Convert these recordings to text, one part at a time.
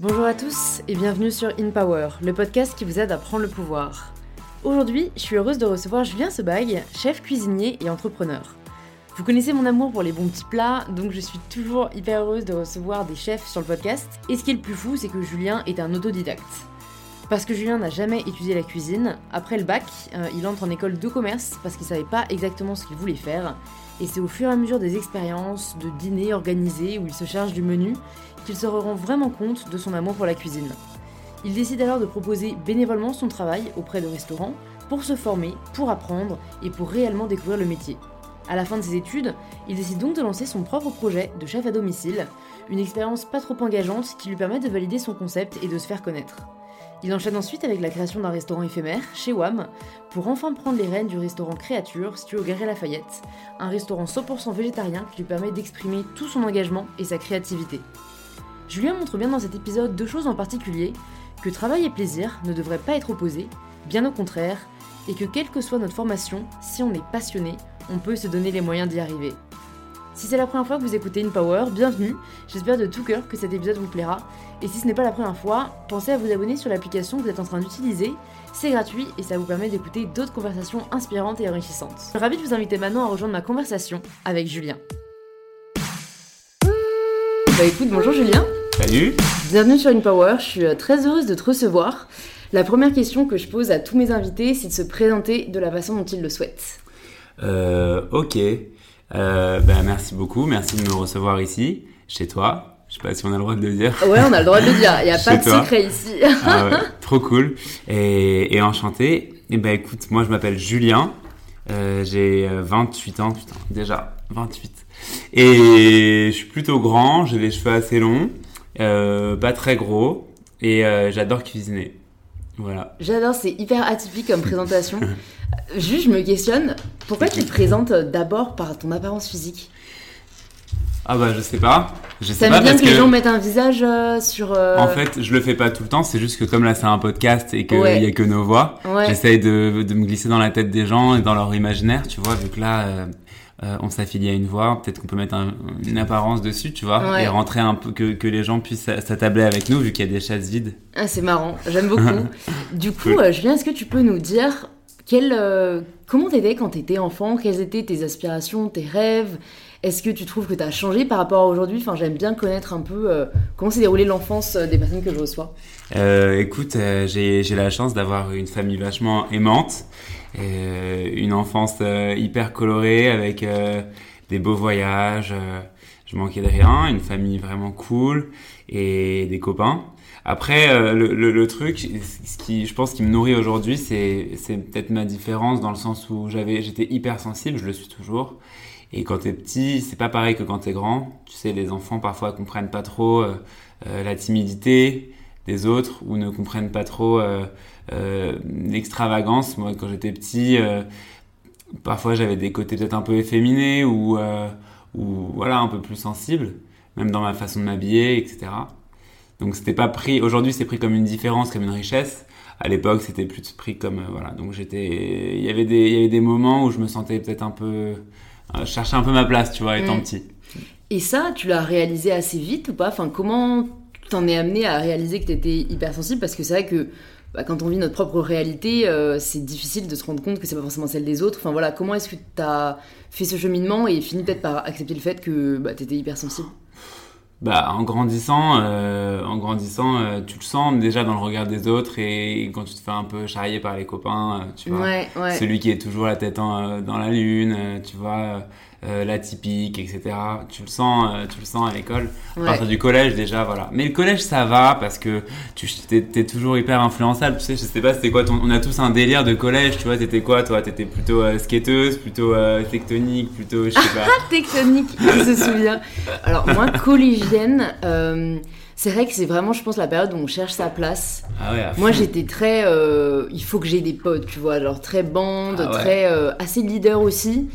Bonjour à tous et bienvenue sur In Power, le podcast qui vous aide à prendre le pouvoir. Aujourd'hui, je suis heureuse de recevoir Julien Sebag, chef cuisinier et entrepreneur. Vous connaissez mon amour pour les bons petits plats, donc je suis toujours hyper heureuse de recevoir des chefs sur le podcast. Et ce qui est le plus fou, c'est que Julien est un autodidacte. Parce que Julien n'a jamais étudié la cuisine, après le bac, euh, il entre en école de commerce parce qu'il savait pas exactement ce qu'il voulait faire. Et c'est au fur et à mesure des expériences, de dîners organisés où il se charge du menu, qu'il se rend vraiment compte de son amour pour la cuisine. Il décide alors de proposer bénévolement son travail auprès de restaurants pour se former, pour apprendre et pour réellement découvrir le métier. À la fin de ses études, il décide donc de lancer son propre projet de chef à domicile, une expérience pas trop engageante qui lui permet de valider son concept et de se faire connaître. Il enchaîne ensuite avec la création d'un restaurant éphémère, chez WAM, pour enfin prendre les rênes du restaurant Créature, situé au Galerie Lafayette, un restaurant 100% végétarien qui lui permet d'exprimer tout son engagement et sa créativité. Julien montre bien dans cet épisode deux choses en particulier, que travail et plaisir ne devraient pas être opposés, bien au contraire, et que quelle que soit notre formation, si on est passionné, on peut se donner les moyens d'y arriver. Si c'est la première fois que vous écoutez InPower, bienvenue, j'espère de tout cœur que cet épisode vous plaira, et si ce n'est pas la première fois, pensez à vous abonner sur l'application que vous êtes en train d'utiliser, c'est gratuit et ça vous permet d'écouter d'autres conversations inspirantes et enrichissantes. Je suis ravie de vous inviter maintenant à rejoindre ma conversation avec Julien. Bah écoute, bonjour Julien. Salut. Bienvenue sur InPower, je suis euh, très heureuse de te recevoir. La première question que je pose à tous mes invités, c'est de se présenter de la façon dont ils le souhaitent. Euh, ok. Euh, bah, merci beaucoup. Merci de me recevoir ici, chez toi. Je sais pas si on a le droit de le dire. Ouais, on a le droit de le dire. Il n'y a pas de secret ici. ah ouais, trop cool. Et, et enchanté. Et ben écoute, moi je m'appelle Julien. Euh, j'ai 28 ans, putain, déjà 28. Et je suis plutôt grand, j'ai les cheveux assez longs, euh, pas très gros, et euh, j'adore cuisiner. Voilà. J'adore, c'est hyper atypique comme présentation. Juste, je me questionne, pourquoi tu te présentes d'abord par ton apparence physique? Ah bah je sais pas. Je sais Ça pas me bien parce que les que gens mettent un visage euh, sur... euh, en fait je le fais pas tout le temps. C'est juste que comme là c'est un podcast et qu'il Ouais. y a que nos voix, Ouais. j'essaye de, de me glisser dans la tête des gens et dans leur imaginaire, tu vois. Vu que là euh, on s'affilie à une voix, peut-être qu'on peut mettre un- une apparence dessus, tu vois, Ouais. et rentrer un peu que, que les gens puissent s'a- s'attabler avec nous vu qu'il y a des chaises vides. Ah, c'est marrant, j'aime beaucoup. du coup, Julien, est-ce que tu peux nous dire quel, comment t'étais quand t'étais enfant? Quelles étaient tes aspirations, tes rêves? Est-ce que tu trouves que t'as changé par rapport à aujourd'hui? Enfin, j'aime bien connaître un peu euh, comment s'est déroulée l'enfance euh, des personnes que je reçois. Euh, écoute, euh, j'ai la chance d'avoir une famille vachement aimante, euh, une enfance euh, hyper colorée avec des beaux voyages. je manquais de rien, une famille vraiment cool et des copains. Après, le, le, le truc, ce qui, je pense, qui me nourrit aujourd'hui, c'est c'est peut-être ma différence dans le sens où j'avais, j'étais hyper sensible, je le suis toujours. Et quand t'es petit, c'est pas pareil que quand t'es grand. Tu sais, les enfants parfois comprennent pas trop euh, euh, la timidité des autres ou ne comprennent pas trop euh, euh, l'extravagance. Moi, quand j'étais petit, parfois j'avais des côtés peut-être un peu efféminés ou, ou voilà un peu plus sensibles, même dans ma façon de m'habiller, etc. Donc c'était pas pris. Aujourd'hui, c'est pris comme une différence, comme une richesse. À l'époque, c'était plus pris comme voilà. Donc j'étais, il y avait des, il y avait des moments où je me sentais peut-être un peu, euh, je cherchais un peu ma place, tu vois, étant Mm. petit. Et ça, tu l'as réalisé assez vite ou pas? Enfin, comment t'en es amené à réaliser que t'étais hypersensible? Parce que c'est vrai que bah, quand on vit notre propre réalité, euh, c'est difficile de se rendre compte que c'est pas forcément celle des autres. Enfin voilà, comment est-ce que t'as fait ce cheminement et fini peut-être par accepter le fait que bah, t'étais hypersensible? Bah, en grandissant, euh, en grandissant, euh, tu le sens déjà dans le regard des autres et quand tu te fais un peu charrier par les copains, euh, tu vois. Ouais, ouais. Celui qui est toujours la tête en, euh, dans la lune, tu vois, euh, l'atypique, etc. Tu le sens, euh, tu le sens à l'école. À Ouais. partir du collège déjà, voilà. Mais le collège ça va parce que tu t'es, t'es toujours hyper influençable. Tu sais, je sais pas c'était quoi ton, on a tous un délire de collège. Tu vois, t'étais quoi toi? T'étais plutôt euh, skateuse, plutôt euh, tectonique, plutôt je sais pas. Tectonique, je se souvient. Alors moi, collégienne, c'est vrai que c'est vraiment, je pense, la période où on cherche sa place. Ah ouais. Moi, j'étais très, euh, il faut que j'ai des potes, tu vois, genre très bande, Ah ouais. très euh, assez leader aussi.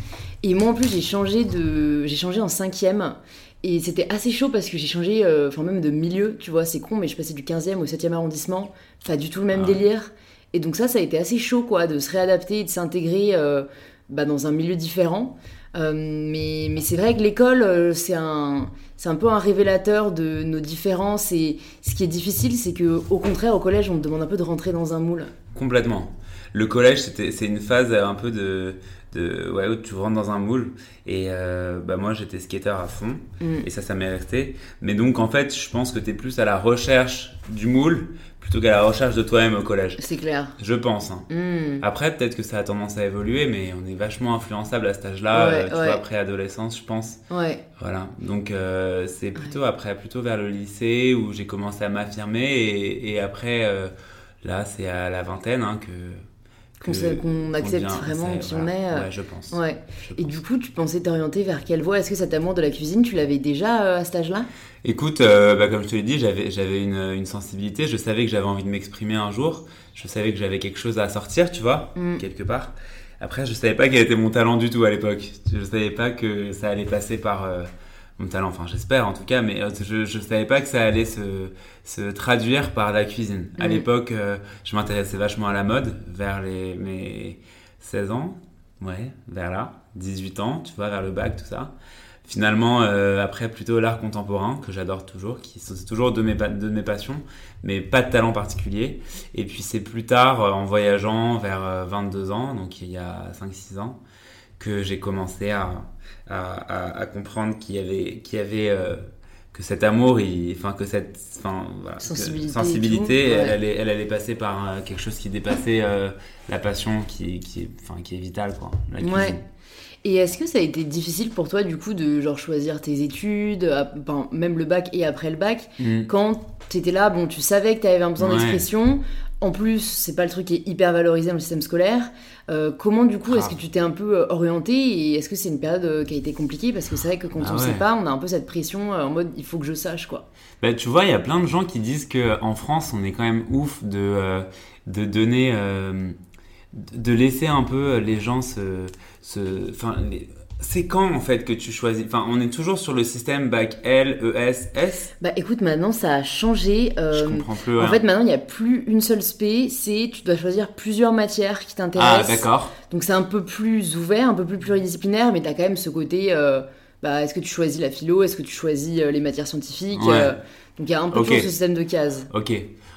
Et moi, en plus, j'ai changé de, j'ai changé en cinquième. Et c'était assez chaud parce que j'ai changé, euh, enfin même de milieu, tu vois, c'est con, mais je passais du 15e au 7e arrondissement, pas du tout le même Ah délire. Et donc ça, ça a été assez chaud, quoi, de se réadapter et de s'intégrer euh, bah, dans un milieu différent. Euh, mais mais c'est vrai que l'école, euh, c'est un, c'est un peu un révélateur de nos différences. Et ce qui est difficile, c'est que au contraire, au collège, on te demande un peu de rentrer dans un moule. Complètement. Le collège, c'était, c'est une phase un peu de, de ouais, où tu rentres dans un moule. Et euh, bah moi, j'étais skater à fond. Mm. Et ça, ça m'est resté. Mais donc, en fait, je pense que tu es plus à la recherche du moule plutôt qu'à la recherche de toi-même au collège. C'est clair. Je pense. hein. Mm. Après, peut-être que ça a tendance à évoluer, mais on est vachement influençable à cet âge-là, Ouais, euh, tu ouais. vois, après adolescence, je pense. Ouais. Voilà. Donc, euh, c'est plutôt après, plutôt vers le lycée où j'ai commencé à m'affirmer, et, et après, là, c'est à la vingtaine hein, que. Qu'on accepte vraiment qui on est, Ouais, je pense. Ouais. Je Et pense. du coup, tu pensais t'orienter vers quelle voie? Est-ce que cet amour de la cuisine, tu l'avais déjà euh, à cet âge-là? Écoute, euh, bah, comme je te l'ai dit, j'avais, j'avais une, une sensibilité. Je savais que j'avais envie de m'exprimer un jour. Je savais que j'avais quelque chose à sortir, tu vois, Mm. quelque part. Après, je savais pas quel était mon talent du tout à l'époque. Je savais pas que ça allait passer par euh, mon talent. Enfin, j'espère en tout cas, mais euh, je, je savais pas que ça allait se, se traduire par la cuisine. À l'époque, euh, je m'intéressais vachement à la mode vers les, mes 16 ans. Ouais, vers là. 18 ans, tu vois, vers le bac, tout ça. Finalement, euh, après, plutôt l'art contemporain, que j'adore toujours, qui c'est toujours de mes, de mes passions, mais pas de talent particulier. Et puis c'est plus tard, en voyageant vers euh, 22 ans, donc il y a 5-6 ans, que j'ai commencé à, à, à- à comprendre qu'il y avait, qu'il y avait euh, que cet amour, enfin que cette voilà, Sensibilité et sensibilité, tout, ouais. elle, allait, elle allait passer par euh, quelque chose qui dépassait euh, la passion qui, qui, est, enfin, qui est vitale, quoi. Ouais. Et est-ce que ça a été difficile pour toi, du coup, de genre choisir tes études, même le bac et après le bac, Mm. quand t'étais là, bon, tu savais que t'avais un besoin Ouais. d'expression. En plus, c'est pas le truc qui est hyper valorisé dans le système scolaire. Euh, comment, du coup, est-ce que tu t'es un peu euh, orienté et est-ce que c'est une période euh, qui a été compliquée? Parce que c'est vrai que quand Ah on ouais. sait pas, on a un peu cette pression en mode il faut que je sache, quoi. Bah, tu vois, il y a plein de gens qui disent que en France, on est quand même ouf de, euh, de donner, euh, de laisser un peu les gens se, se, enfin, les- c'est quand en fait que tu choisis, enfin, on est toujours sur le système bac L, E ES, S? Bah écoute, maintenant ça a changé. Je euh, comprends plus. en rien. fait, maintenant il n'y a plus une seule spé, c'est tu dois choisir plusieurs matières qui ah t'intéressent. d'accord. Donc c'est un peu plus ouvert, un peu plus pluridisciplinaire, mais t'as quand même ce côté. euh, bah, est-ce que tu choisis la philo? Est-ce que tu choisis euh, les matières scientifiques? Ouais. Donc il y a un peu Ok. toujours ce système de cases. Ok.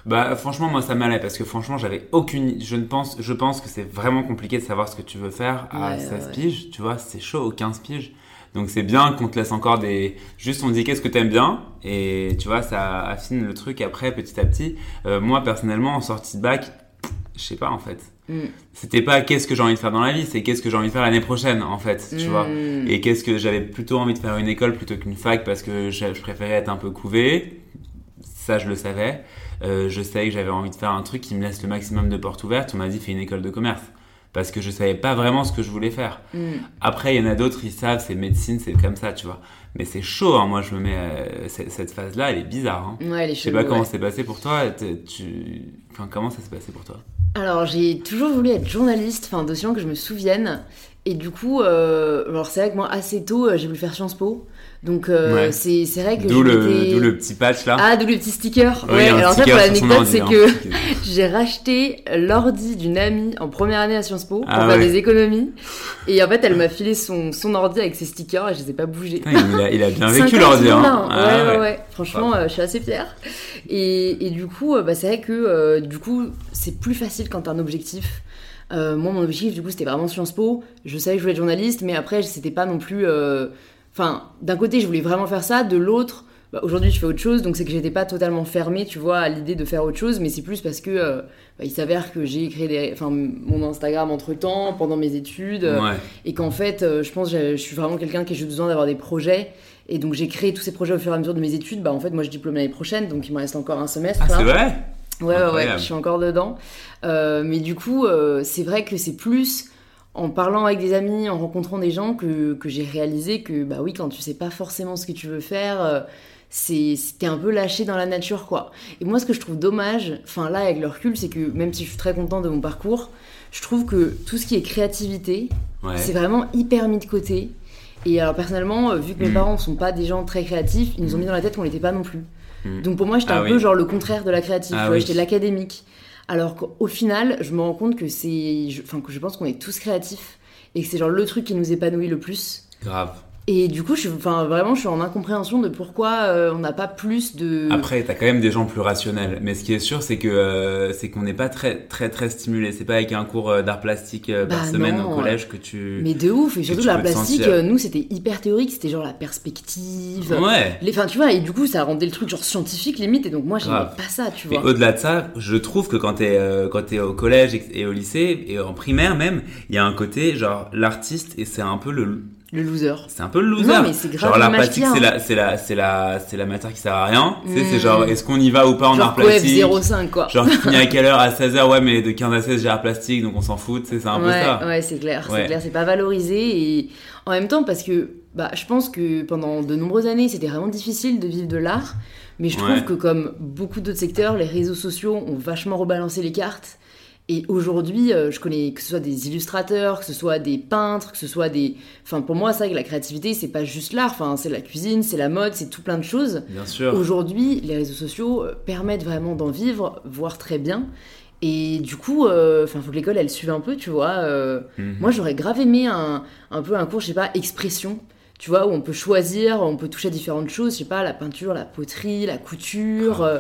Bah franchement moi ça m'allait parce que franchement j'avais aucune je ne pense je pense que c'est vraiment compliqué de savoir ce que tu veux faire à Ouais, 16 ouais. piges, tu vois, c'est chaud aux 15 piges. Donc c'est bien qu'on te laisse encore des juste on dit qu'est-ce que t'aimes bien? Et tu vois ça affine le truc après petit à petit. Euh, moi personnellement en sortie de bac, je sais pas en fait. Mm. C'était pas qu'est-ce que j'ai envie de faire dans la vie, c'est qu'est-ce que j'ai envie de faire l'année prochaine en fait, tu Mm. vois. Et qu'est-ce que j'avais plutôt envie de faire une école plutôt qu'une fac parce que je, je préférais être un peu couvé. Ça, je le savais. Euh, je savais que j'avais envie de faire un truc qui me laisse le maximum de portes ouvertes. On m'a dit fais une école de commerce parce que je savais pas vraiment ce que je voulais faire. Mm. Après, il y en a d'autres, ils savent, c'est médecine, c'est comme ça, tu vois. Mais c'est chaud, hein. moi je me mets. euh, cette phase-là, elle est bizarre. Hein. Ouais, les Je sais pas comment c'est passé pour toi. Tu... Enfin, comment ça s'est passé pour toi? Alors j'ai toujours voulu être journaliste, enfin d'aussi que je me souvienne. Et du coup, euh, alors c'est vrai que moi assez tôt, euh, j'ai voulu faire Sciences Po. Donc euh, Ouais. c'est c'est vrai que D'où le, d'où le petit patch là. Ah, d'où le petit sticker. Ouais, un alors ça sticker pour sur son l'anecdote, c'est hein. que j'ai racheté l'ordi d'une amie en première année à Sciences Po pour Ah faire ouais. des économies. Et en fait, elle m'a filé son, son ordi avec ses stickers et je les ai pas bougés. Il, a, il a bien vécu 50 l'ordi. Hein. Ah, ouais, ouais, ouais. Franchement, euh, je suis assez fière. Et, et du coup, euh, bah, c'est vrai que du coup, c'est plus facile quand t'as un objectif. Moi, mon objectif, du coup, c'était vraiment Sciences Po. Je savais que je voulais être journaliste, mais après, c'était pas non plus. Enfin, d'un côté, je voulais vraiment faire ça. De l'autre, bah, aujourd'hui, je fais autre chose. Donc, c'est que j'étais pas totalement fermée, tu vois, à l'idée de faire autre chose. Mais c'est plus parce que euh, bah, il s'avère que j'ai créé des, enfin, mon Instagram entre temps, pendant mes études. euh, Ouais. et qu'en fait, euh, je pense que je suis vraiment quelqu'un qui a juste besoin d'avoir des projets. Et donc j'ai créé tous ces projets au fur et à mesure de mes études. Bah en fait, moi je diplôme l'année prochaine, donc il me reste encore un semestre. Ah, c'est vrai? Ouais, ouais, ouais, je suis encore dedans. Mais du coup, c'est vrai que c'est plus en parlant avec des amis, en rencontrant des gens que, que j'ai réalisé que, bah oui, quand tu sais pas forcément ce que tu veux faire, euh, c'est c'était un peu lâché dans la nature, quoi. Et moi, ce que je trouve dommage, enfin là, avec le recul, c'est que même si je suis très contente de mon parcours, je trouve que tout ce qui est créativité, Ouais. c'est vraiment hyper mis de côté. Et alors personnellement, euh, vu que mes Mm. parents sont pas des gens très créatifs, ils nous ont mis dans la tête qu'on l'était pas non plus. Mm. Donc pour moi, j'étais Ah un oui. peu genre le contraire de la créative. Ah oui. J'étais l'académique. Alors qu'au final, je me rends compte que c'est, enfin que je pense qu'on est tous créatifs et que c'est genre le truc qui nous épanouit le plus. Grave. Et du coup, je, enfin, vraiment, je suis en incompréhension de pourquoi euh, on n'a pas plus de. Après, t'as quand même des gens plus rationnels. Mais ce qui est sûr, c'est que euh, c'est qu'on n'est pas très très très stimulé. C'est pas avec un cours euh, d'art plastique euh, par Bah semaine non. au collège que tu. Mais de ouf, et surtout tu la peux te plastique, euh, nous c'était hyper théorique, c'était genre la perspective. Ouais. Les, enfin, tu vois, et du coup, ça rendait le truc genre scientifique limite, et donc moi j'aimais pas ça, tu Et vois. au-delà de ça, je trouve que quand t'es euh, quand t'es au collège et- et au lycée et en primaire même, il y a un côté genre l'artiste et c'est un peu le Le loser. c'est un peu le loser. Non, mais c'est grave genre l'art plastique c'est la c'est la c'est la c'est la matière qui sert à rien. Tu sais, c'est Mm. genre est-ce qu'on y va ou pas en genre art plastique 05 quoi. Genre tu finis à quelle heure à 16h ouais mais de 15 à 16 j'ai art plastique donc on s'en fout, tu sais, c'est un peu ouais, ça. ouais, c'est clair, c'est clair, c'est pas valorisé et en même temps parce que bah je pense que pendant de nombreuses années c'était vraiment difficile de vivre de l'art, mais je trouve Ouais. que comme beaucoup d'autres secteurs, les réseaux sociaux ont vachement rebalancé les cartes. Et aujourd'hui, euh, je connais que ce soit des illustrateurs, que ce soit des peintres, que ce soit des. Enfin, pour moi, c'est vrai que la créativité, c'est pas juste l'art. Enfin, c'est la cuisine, c'est la mode, c'est tout plein de choses. Bien sûr. Aujourd'hui, les réseaux sociaux euh, permettent vraiment d'en vivre, voire très bien. Et du coup, euh, enfin, faut que l'école elle suive un peu, tu vois. euh, Mhm. Moi, j'aurais grave aimé un, un peu un cours, je sais pas, expression. Tu vois, où on peut choisir, on peut toucher à différentes choses, je sais pas, la peinture, la poterie, la couture. euh,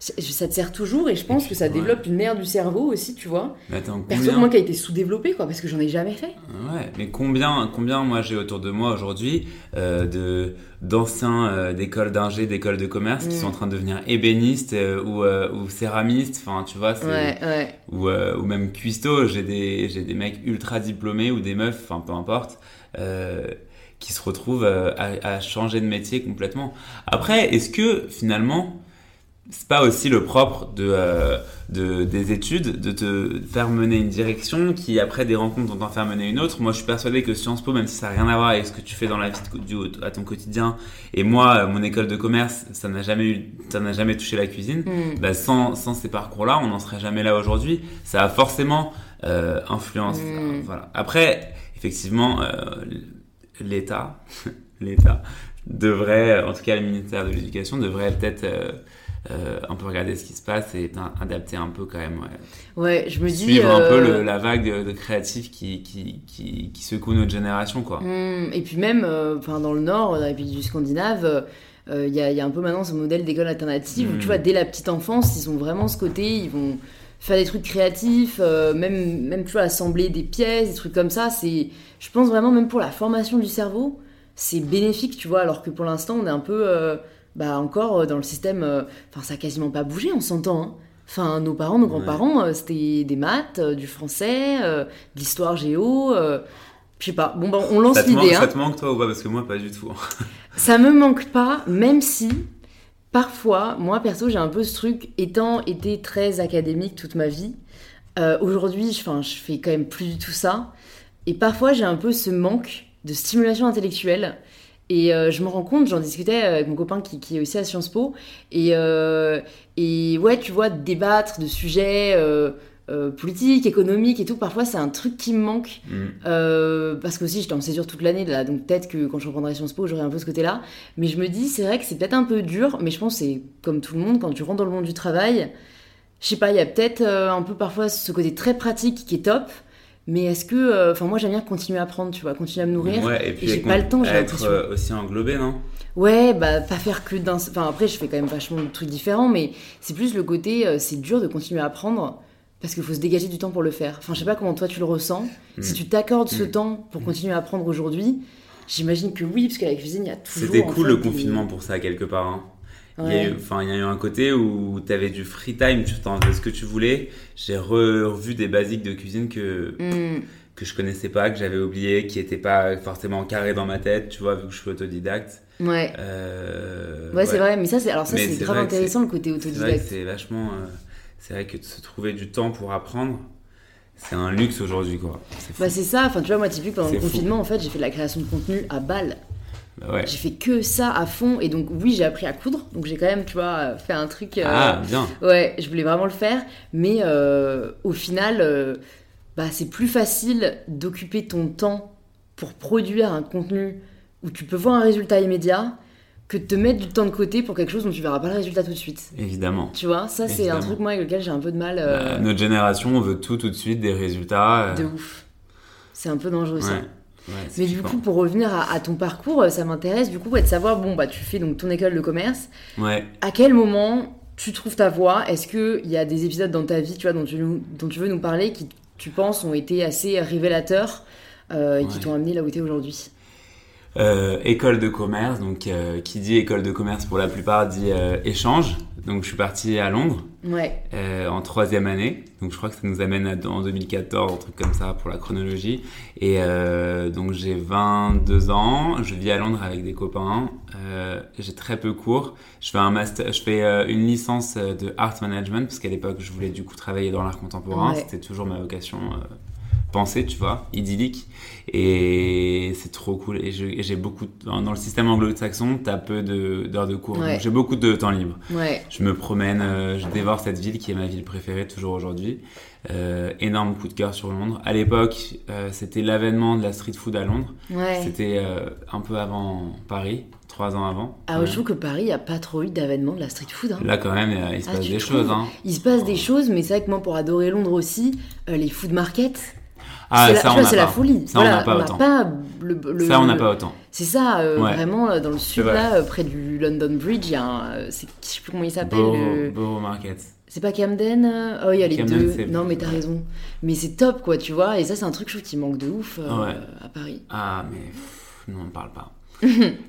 ça te sert toujours et je pense que ça Ouais. développe une aire du cerveau aussi, tu vois. Mais attends, Perso, combien moi qui a été sous-développé, quoi, parce que j'en ai jamais fait. Ouais, mais combien, combien moi j'ai autour de moi aujourd'hui euh, de d'anciens euh, d'écoles d'ingé, d'écoles de commerce qui Mm. sont en train de devenir ébénistes euh, ou, euh, ou céramistes, enfin tu vois, Ouais, ouais. ou, ou même cuistot. J'ai des j'ai des mecs ultra diplômés ou des meufs, enfin peu importe, qui se retrouvent à, à changer de métier complètement. Après, est-ce que finalement c'est pas aussi le propre de, euh, de des études de te faire mener une direction qui après des rencontres vont t'en faire mener une autre. Moi, je suis persuadé que Sciences Po, même si ça n'a rien à voir avec ce que tu fais dans la vie de- du, à ton quotidien, et moi, euh, mon école de commerce, ça n'a jamais eu, ça n'a jamais touché la cuisine. Hmm. Bah, sans, sans ces parcours-là, on n'en serait jamais là aujourd'hui. Ça a forcément euh, influence. Mm. Voilà. Après, effectivement, euh, l'État, l'État devrait, en tout cas le ministère de l'Éducation, devrait peut-être euh, euh, un peu regarder ce qui se passe et adapter un peu quand même. Ouais. Ouais, je me dis. Suivre un peu euh, le- la vague de, de créatifs qui, qui, qui, qui secoue notre génération, quoi. Hmm, et puis même, euh, enfin dans le Nord, dans la pays du Scandinave, euh, il y, a, il y a un peu maintenant ce modèle d'école alternative où tu vois, dès la petite enfance, ils ont vraiment ce côté, ils vont faire des trucs créatifs, euh, même, même tu vois, assembler des pièces, des trucs comme ça. C'est, je pense vraiment, même pour la formation du cerveau, c'est bénéfique, tu vois, alors que pour l'instant, on est un peu, euh, bah encore euh, dans le système, euh, enfin ça a quasiment pas bougé, on s'entend, hein. Enfin, nos parents, nos grands-parents, euh, c'était des maths, du français, de l'histoire géo. je sais pas. Bon, ben, on lance Ça l'idée. hein. ça te manque toi ou pas? Parce que moi, pas du tout. Ça me manque pas, même si parfois, moi perso, j'ai un peu ce truc, étant été très académique toute ma vie. euh, Aujourd'hui, je, je fais quand même plus du tout ça. Et parfois, j'ai un peu ce manque de stimulation intellectuelle. Et euh, je me rends compte, j'en discutais avec mon copain qui, qui est aussi à Sciences Po. Et, euh, et ouais, tu vois, débattre de sujets euh, euh, politiques, économiques et tout, parfois c'est un truc qui me manque. Mm. Euh, parce que aussi j'étais en césure toute l'année là, donc peut-être que quand je reprendrai Sciences Po, j'aurai un peu ce côté-là. Mais je me dis, c'est vrai que c'est peut-être un peu dur, mais je pense que c'est comme tout le monde, quand tu rentres dans le monde du travail, je sais pas, il y a peut-être euh, un peu parfois ce côté très pratique qui est top. Mais est-ce que, euh, enfin moi j'aime bien continuer à apprendre, tu vois, continuer à me nourrir. Ouais, et puis j'ai pas le temps, j'ai être euh, aussi englobé, non? Ouais, bah pas faire que d'un. Enfin après, je fais quand même vachement de trucs différents, mais c'est plus le côté, euh, c'est dur de continuer à apprendre parce qu'il faut se dégager du temps pour le faire. Enfin, je sais pas comment toi tu le ressens. Si Mm. tu t'accordes ce Mm. temps pour continuer à apprendre aujourd'hui, j'imagine que oui, parce que la cuisine, il y a toujours. C'était en cool fait, le des- confinement pour ça, quelque part. hein. Il, y a Ouais. eu, enfin, il y a eu un côté où tu avais du free time, tu t'en faisais ce que tu voulais. J'ai re- revu des basiques de cuisine que, Mm. que je connaissais pas, que j'avais oublié, qui n'étaient pas forcément carrés dans ma tête, tu vois, vu que je suis autodidacte. Ouais. Euh, Ouais, c'est vrai, mais ça, c'est alors ça, c'est grave intéressant le côté autodidacte. c'est vachement. euh, c'est vrai que de se trouver du temps pour apprendre, c'est un luxe aujourd'hui, quoi. Bah c'est ça, enfin tu vois moi typique pendant le fou. confinement en fait j'ai fait de la création de contenu à balle. Bah ouais. J'ai fait que ça à fond et donc oui j'ai appris à coudre donc j'ai quand même tu vois fait un truc. euh, Ah, bien. Ouais, je voulais vraiment le faire, mais euh, au final, euh, bah, c'est plus facile d'occuper ton temps pour produire un contenu où tu peux voir un résultat immédiat que de te mettre du temps de côté pour quelque chose dont tu verras pas le résultat tout de suite. Évidemment. Tu vois, ça c'est un truc moi avec lequel j'ai un peu de mal. Euh, notre génération, on veut tout tout de suite, des résultats. de ouf. C'est un peu dangereux ça. Ouais. C'est Mais du coup, pour revenir à, à ton parcours, euh, ça m'intéresse du coup ouais, de savoir, bon, bah tu fais donc ton école de commerce. Ouais. À quel moment tu trouves ta voie? Est-ce qu'il y a des épisodes dans ta vie, tu vois, dont tu, nous- dont tu veux nous parler qui, tu penses, ont été assez révélateurs euh, et qui t'ont amené là où tu es aujourd'hui? Euh, école de commerce, donc euh, qui dit école de commerce pour la plupart dit euh, échange. Donc je suis parti à Londres Ouais, euh, en troisième année. Donc je crois que ça nous amène à, en 2014, un truc comme ça pour la chronologie. Et euh, donc j'ai 22 ans, je vis à Londres avec des copains. Euh, j'ai très peu cours. Je fais un master, je fais une licence de art management parce qu'à l'époque je voulais du coup travailler dans l'art contemporain. Ouais. C'était toujours ma vocation. Pensée, tu vois, idyllique. Et c'est trop cool. Et j'ai beaucoup, de- dans le système anglo-saxon, t'as peu de- d'heures de, cours. Ouais. J'ai beaucoup de temps libre. ouais, Je me promène, euh, je dévore cette ville qui est ma ville préférée toujours aujourd'hui. Euh, énorme coup de cœur sur Londres. À l'époque, euh, c'était l'avènement de la street food à Londres. ouais. C'était un peu avant Paris, trois ans avant. Ah ouais, je trouve que Paris, il n'y a pas trop eu d'avènement de la street food. hein. Là quand même, il se Ah, passe des trouves choses. Hein. Il se passe des choses, mais c'est vrai que moi, pour adorer Londres aussi, euh, les food markets, Ah, c'est la, ça tu on c'est la folie. Ça, on n'a pas on autant. pas le, le- Ça on n'a pas autant. C'est ça, euh, Ouais. vraiment, euh, dans le sud, là, euh, près du London Bridge, il y a un. c'est- Je sais plus comment il s'appelle. Le- Borough Market. C'est pas Camden Oh, il y a les Camden, deux. Non, mais t'as raison. Mais c'est top, quoi, tu vois. Et ça, c'est un truc, je trouve, qui manque de ouf euh, Ouais. à Paris. Ah, mais pff, non, on ne parle pas.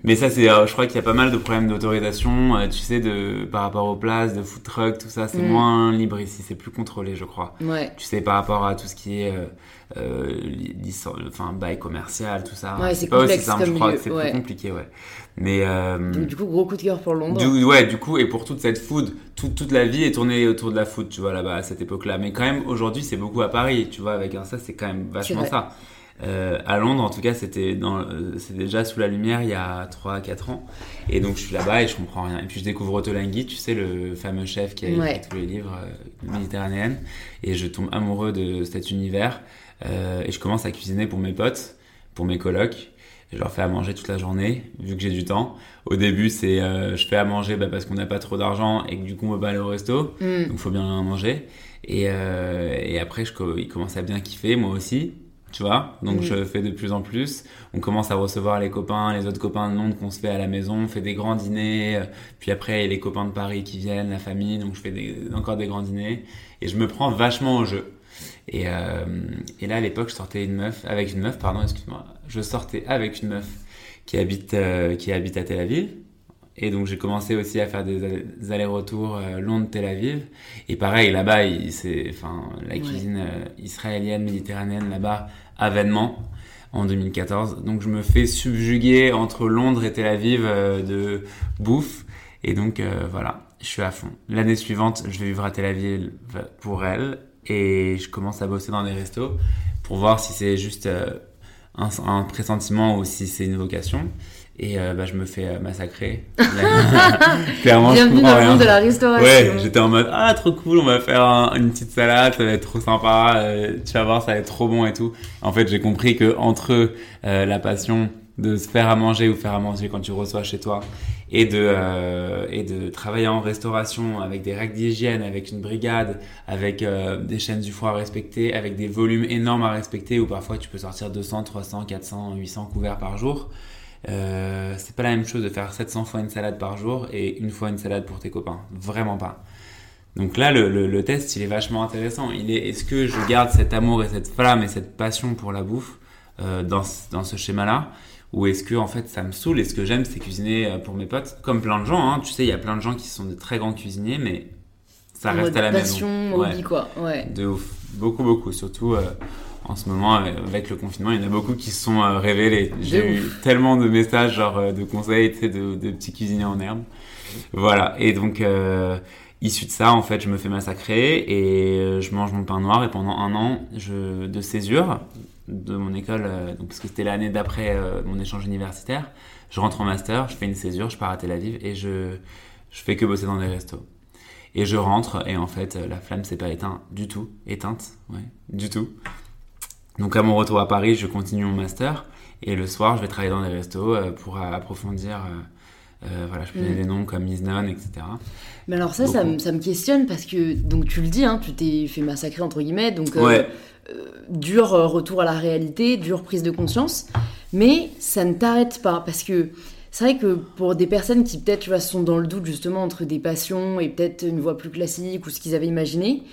Mais ça, c'est, euh, je crois qu'il y a pas mal de problèmes d'autorisation, euh, tu sais, de, par rapport aux places, de food truck, tout ça, c'est Mm. moins libre ici, c'est plus contrôlé, je crois. Ouais. Tu sais, par rapport à tout ce qui est euh, euh, enfin, bail commercial, tout ça. Ouais, c'est complexe simple, je comme crois milieu, que c'est ouais. plus compliqué, ouais. Mais, euh, Donc, du coup, gros coup de cœur pour Londres. du, ouais, du coup, et pour toute cette food, tout- toute la vie est tournée autour de la food, tu vois, là-bas, à cette époque-là. Mais quand même, aujourd'hui, c'est beaucoup à Paris, tu vois, avec un ça, c'est quand même vachement ça. Euh, à Londres, en tout cas, c'était euh, c'est déjà sous la lumière il y a 3-4 ans. Et donc, je suis là-bas et je comprends rien. Et puis, je découvre Otolenghi, tu sais, le fameux chef qui a écrit Ouais. tous les livres euh, méditerranéens. Et je tombe amoureux de cet univers. Euh, et je commence à cuisiner pour mes potes, pour mes colocs. Je leur fais à manger toute la journée, vu que j'ai du temps. Au début, c'est euh, je fais à manger bah, parce qu'on n'a pas trop d'argent et que du coup, on veut pas aller au resto. Mm. Donc, faut bien manger. Et, euh, et après, je, ils commencent à bien kiffer, moi aussi. Tu vois Donc, Mm. je fais de plus en plus. On commence à recevoir les copains, les autres copains de Londres qu'on se fait à la maison. On fait des grands dîners. euh, Puis après, il y a les copains de Paris qui viennent, la famille. Donc, je fais des- encore des grands dîners. Et je me prends vachement au jeu. Et, euh, et là, à l'époque, je sortais une meuf, avec une meuf, pardon, excuse-moi. Je sortais avec une meuf qui habite, euh, qui habite à Tel Aviv. Et donc, j'ai commencé aussi à faire des allers- des allers-retours euh, Londres-Tel Aviv. Et pareil, là-bas, c'est, enfin, la cuisine euh, israélienne, méditerranéenne, là-bas, avènement en 2014. Donc, je me fais subjuguer entre Londres et Tel Aviv euh, de bouffe. Et donc, euh, voilà, je suis à fond. L'année suivante, je vais vivre à Tel Aviv pour elle. Et je commence à bosser dans des restos pour voir si c'est juste euh, un, un pressentiment ou si c'est une vocation. Et euh, bah, je me fais euh, massacrer. Clairement, je Bienvenue dans le monde de la restauration. Ouais, j'étais en mode ah trop cool, on va faire un- une petite salade, ça va être trop sympa, euh, tu vas voir, ça va être trop bon et tout. En fait, j'ai compris que entre euh, la passion de se faire à manger ou faire à manger quand tu reçois chez toi et de euh, et de travailler en restauration avec des règles d'hygiène, avec une brigade, avec euh, des chaînes du foie à respecter, avec des volumes énormes à respecter où parfois tu peux sortir 200, 300, 400, 800 couverts par jour. Euh, c'est pas la même chose de faire 700 fois une salade par jour et une fois une salade pour tes copains. Vraiment pas. Donc là, le, le, le test, il est vachement intéressant. Il est, est-ce que je garde cet amour et cette flamme et cette passion pour la bouffe euh, dans, ce- dans ce schéma-là? Ou est-ce que, en fait, ça me saoule? Et ce que j'aime, c'est cuisiner euh, pour mes potes Comme plein de gens, hein. Tu sais, il y a plein de gens qui sont de très grands cuisiniers, mais ça En reste à la passion, maison. hobby, Ouais. quoi. Ouais. De ouf. Beaucoup, beaucoup. Surtout euh, en ce moment, euh, avec le confinement, il y en a beaucoup qui se sont euh, révélés. J'ai eu tellement de messages, genre euh, de conseils, de, de petits cuisiniers en herbe. Voilà. Et donc, euh, issu de ça, en fait, je me fais massacrer et je mange mon pain noir. Et pendant un an je, de césure de mon école, euh, donc, parce que c'était l'année d'après euh, mon échange universitaire, je rentre en master, je fais une césure, je pars à Tel Aviv et je, je fais que bosser dans des restos. Et je rentre et en fait la flamme s'est pas éteinte du tout, éteinte, ouais, du tout. Donc à mon retour à Paris, je continue mon master et le soir, je vais travailler dans des restos euh, pour approfondir. euh, euh, voilà, je donner Mm. des noms comme Isnon, etc. Mais alors ça, ça, me- ça me questionne parce que, donc tu le dis, hein, tu t'es fait massacrer entre guillemets, donc euh, Ouais. dur retour à la réalité, dure prise de conscience. Mais ça ne t'arrête pas parce que c'est vrai que pour des personnes qui peut-être tu vois, sont dans le doute justement entre des passions et peut-être une voix plus classique ou ce qu'ils avaient imaginé,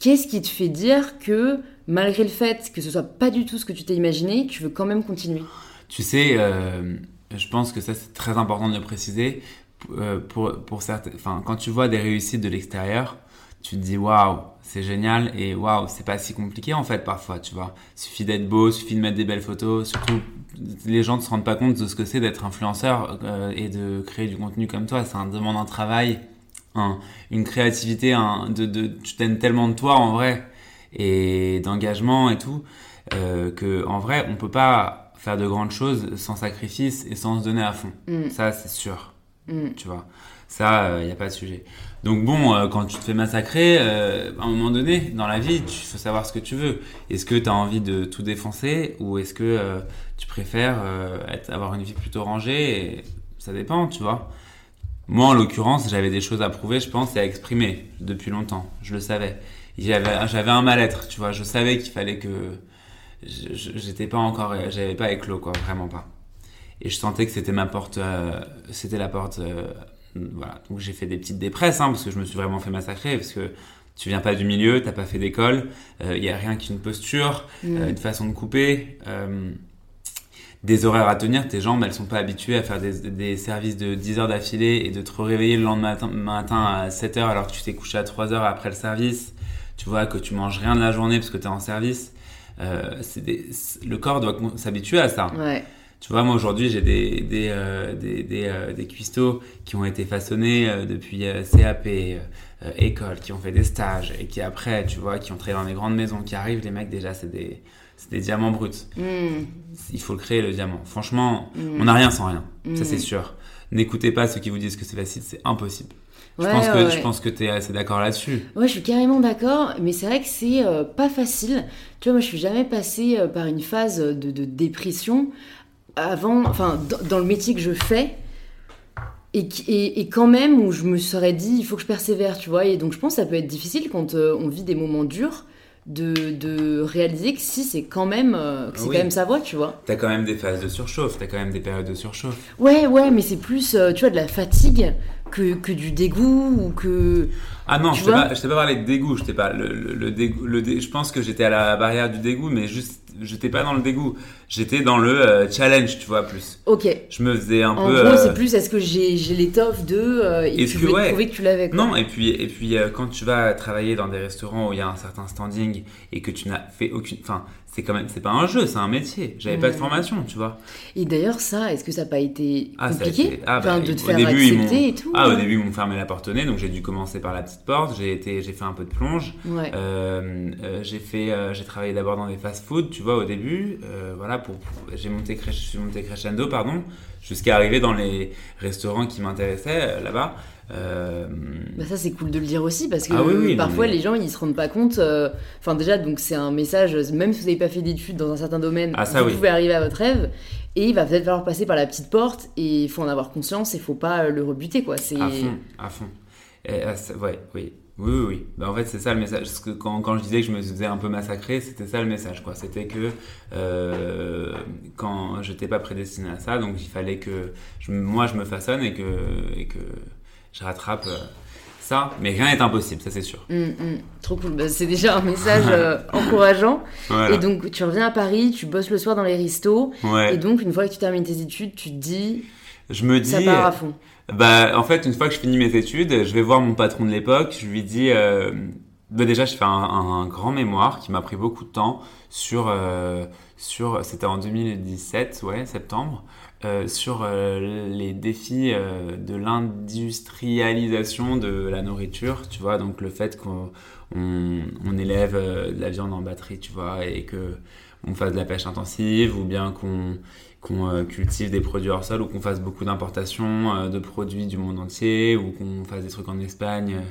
qu'est-ce qui te fait dire que malgré le fait que ce soit pas du tout ce que tu t'es imaginé, tu veux quand même continuer Tu sais, euh, je pense que ça c'est très important de le préciser. Euh, pour, pour certains, enfin, quand tu vois des réussites de l'extérieur, tu te dis waouh, c'est génial et waouh, c'est pas si compliqué en fait parfois, tu vois. Suffit d'être beau, suffit de mettre des belles photos, surtout les gens ne se rendent pas compte de ce que c'est d'être influenceur euh, et de créer du contenu comme toi. Ça demande un travail, une créativité, un, de, tu t'aimes tellement de toi en vrai et d'engagement et tout euh, que en vrai on peut pas faire de grandes choses sans sacrifice et sans se donner à fond. Mm. Ça c'est sûr, mm. tu vois. Ça, il euh, n'y a pas de sujet. Donc bon, euh, quand tu te fais massacrer, euh, à un moment donné, dans la vie, tu faut savoir ce que tu veux. Est-ce que tu as envie de tout défoncer ou est-ce que tu préfères être, avoir une vie plutôt rangée et Ça dépend, tu vois. Moi, en l'occurrence, j'avais des choses à prouver, je pense, et à exprimer depuis longtemps. Je le savais. J'avais un mal-être, tu vois. Je savais qu'il fallait que j'étais pas encore, j'avais pas éclos, quoi, vraiment pas. Et je sentais que c'était ma porte, c'était la porte voilà. Donc j'ai fait des petites dépresses, hein, parce que je me suis vraiment fait massacrer, parce que tu viens pas du milieu, t'as pas fait d'école, il euh, y a rien qu'une posture, mm. euh, une façon de couper, euh, des horaires à tenir. Tes jambes, elles sont pas habituées à faire des, services de 10 heures d'affilée et de te réveiller le lendemain matin, à 7 heures alors que tu t'es couché à 3 heures après le service. Tu vois que tu manges rien de la journée parce que tu es en service. le corps doit s'habituer à ça. Ouais. Tu vois, moi aujourd'hui, j'ai des, des, euh, des, des, euh, des, cuistots qui ont été façonnés euh, depuis CAP, école, qui ont fait des stages et qui après, tu vois, qui ont travaillé dans des grandes maisons, qui arrivent, les mecs déjà, c'est des, des diamants bruts. Hmm. Il faut le créer, le diamant. Franchement, hmm. on n'a rien sans rien, ça c'est hmm. sûr. N'écoutez pas ceux qui vous disent que c'est facile, c'est impossible. Je, pense que, je pense que tu es assez d'accord là-dessus. Ouais, je suis carrément d'accord, mais c'est vrai que c'est pas facile. Tu vois, moi, je suis jamais passée par une phase de, de dépression avant, enfin, dans, le métier que je fais, et, et, quand même où je me serais dit, il faut que je persévère, tu vois. Et donc, je pense que ça peut être difficile quand euh, on vit des moments durs. De, de réaliser que si c'est quand même euh, c'est quand même sa voix tu vois t'as quand même des phases de surchauffe t'as quand même des périodes de surchauffe ouais ouais mais c'est plus euh, tu vois de la fatigue que, que du dégoût ou que ah non je t'ai pas, pas parlé de dégoût je t'ai pas le, le, dégoût le je pense que j'étais à la barrière du dégoût mais juste j'étais pas dans le dégoût. J'étais dans le euh, challenge, tu vois, plus. Ok. Je me faisais un peu. En gros, euh, c'est plus est-ce que j'ai l'étoffe de. Euh, et tu voulais prouver que tu l'avais. Non, et puis, et puis quand tu vas travailler dans des restaurants où il y a un certain standing et que tu n'as fait aucune. Enfin, c'est quand même c'est pas un jeu c'est un métier. J'avais pas de formation tu vois. Et d'ailleurs ça est-ce que ça n'a pas été ah, compliqué ah, bah, de te faire début, accepter et tout ah au début ils m'ont fermé la porte au nez donc j'ai dû commencer par la petite porte. J'ai été j'ai fait un peu de plonge. Ouais. euh, euh, j'ai fait euh, j'ai travaillé d'abord dans des fast food tu vois au début voilà pour, j'ai monté je suis monté crescendo pardon jusqu'à arriver dans les restaurants qui m'intéressaient là-bas euh, bah ça c'est cool de le dire aussi parce que ah parfois les gens ils se rendent pas compte. Euh, enfin déjà donc c'est un message même si vous n'avez pas fait d'études dans un certain domaine, ah, vous pouvez arriver à votre rêve et il va peut-être falloir passer par la petite porte et il faut en avoir conscience et faut pas le rebuter quoi. C'est à fond, à fond. Et, ouais, oui. Oui, oui, oui. Bah, en fait, c'est ça le message. Parce que quand, quand, je disais que je me faisais un peu massacrer, c'était ça le message, quoi. C'était que euh, quand j'étais pas prédestiné à ça, donc il fallait que je, moi je me façonne et que, et que je rattrape euh, ça, mais rien n'est impossible, ça c'est sûr. Mm, mm. trop cool, bah, c'est déjà un message euh, encourageant. Et donc tu reviens à Paris, tu bosses le soir dans les restos, et donc une fois que tu termines tes études, tu te dis, je me dis, ça part à fond. Bah en fait, une fois que je finis mes études, je vais voir mon patron de l'époque, je lui dis, euh, bah, déjà je fais un, grand mémoire qui m'a pris beaucoup de temps sur, sur c'était en 2017, ouais, septembre. Euh, sur euh, les défis euh, de l'industrialisation de la nourriture, tu vois, donc le fait qu'on on, élève de la viande en batterie, tu vois, et que on fasse de la pêche intensive, ou bien qu'on qu'on cultive des produits hors sol, ou qu'on fasse beaucoup d'importations de produits du monde entier, ou qu'on fasse des trucs en Espagne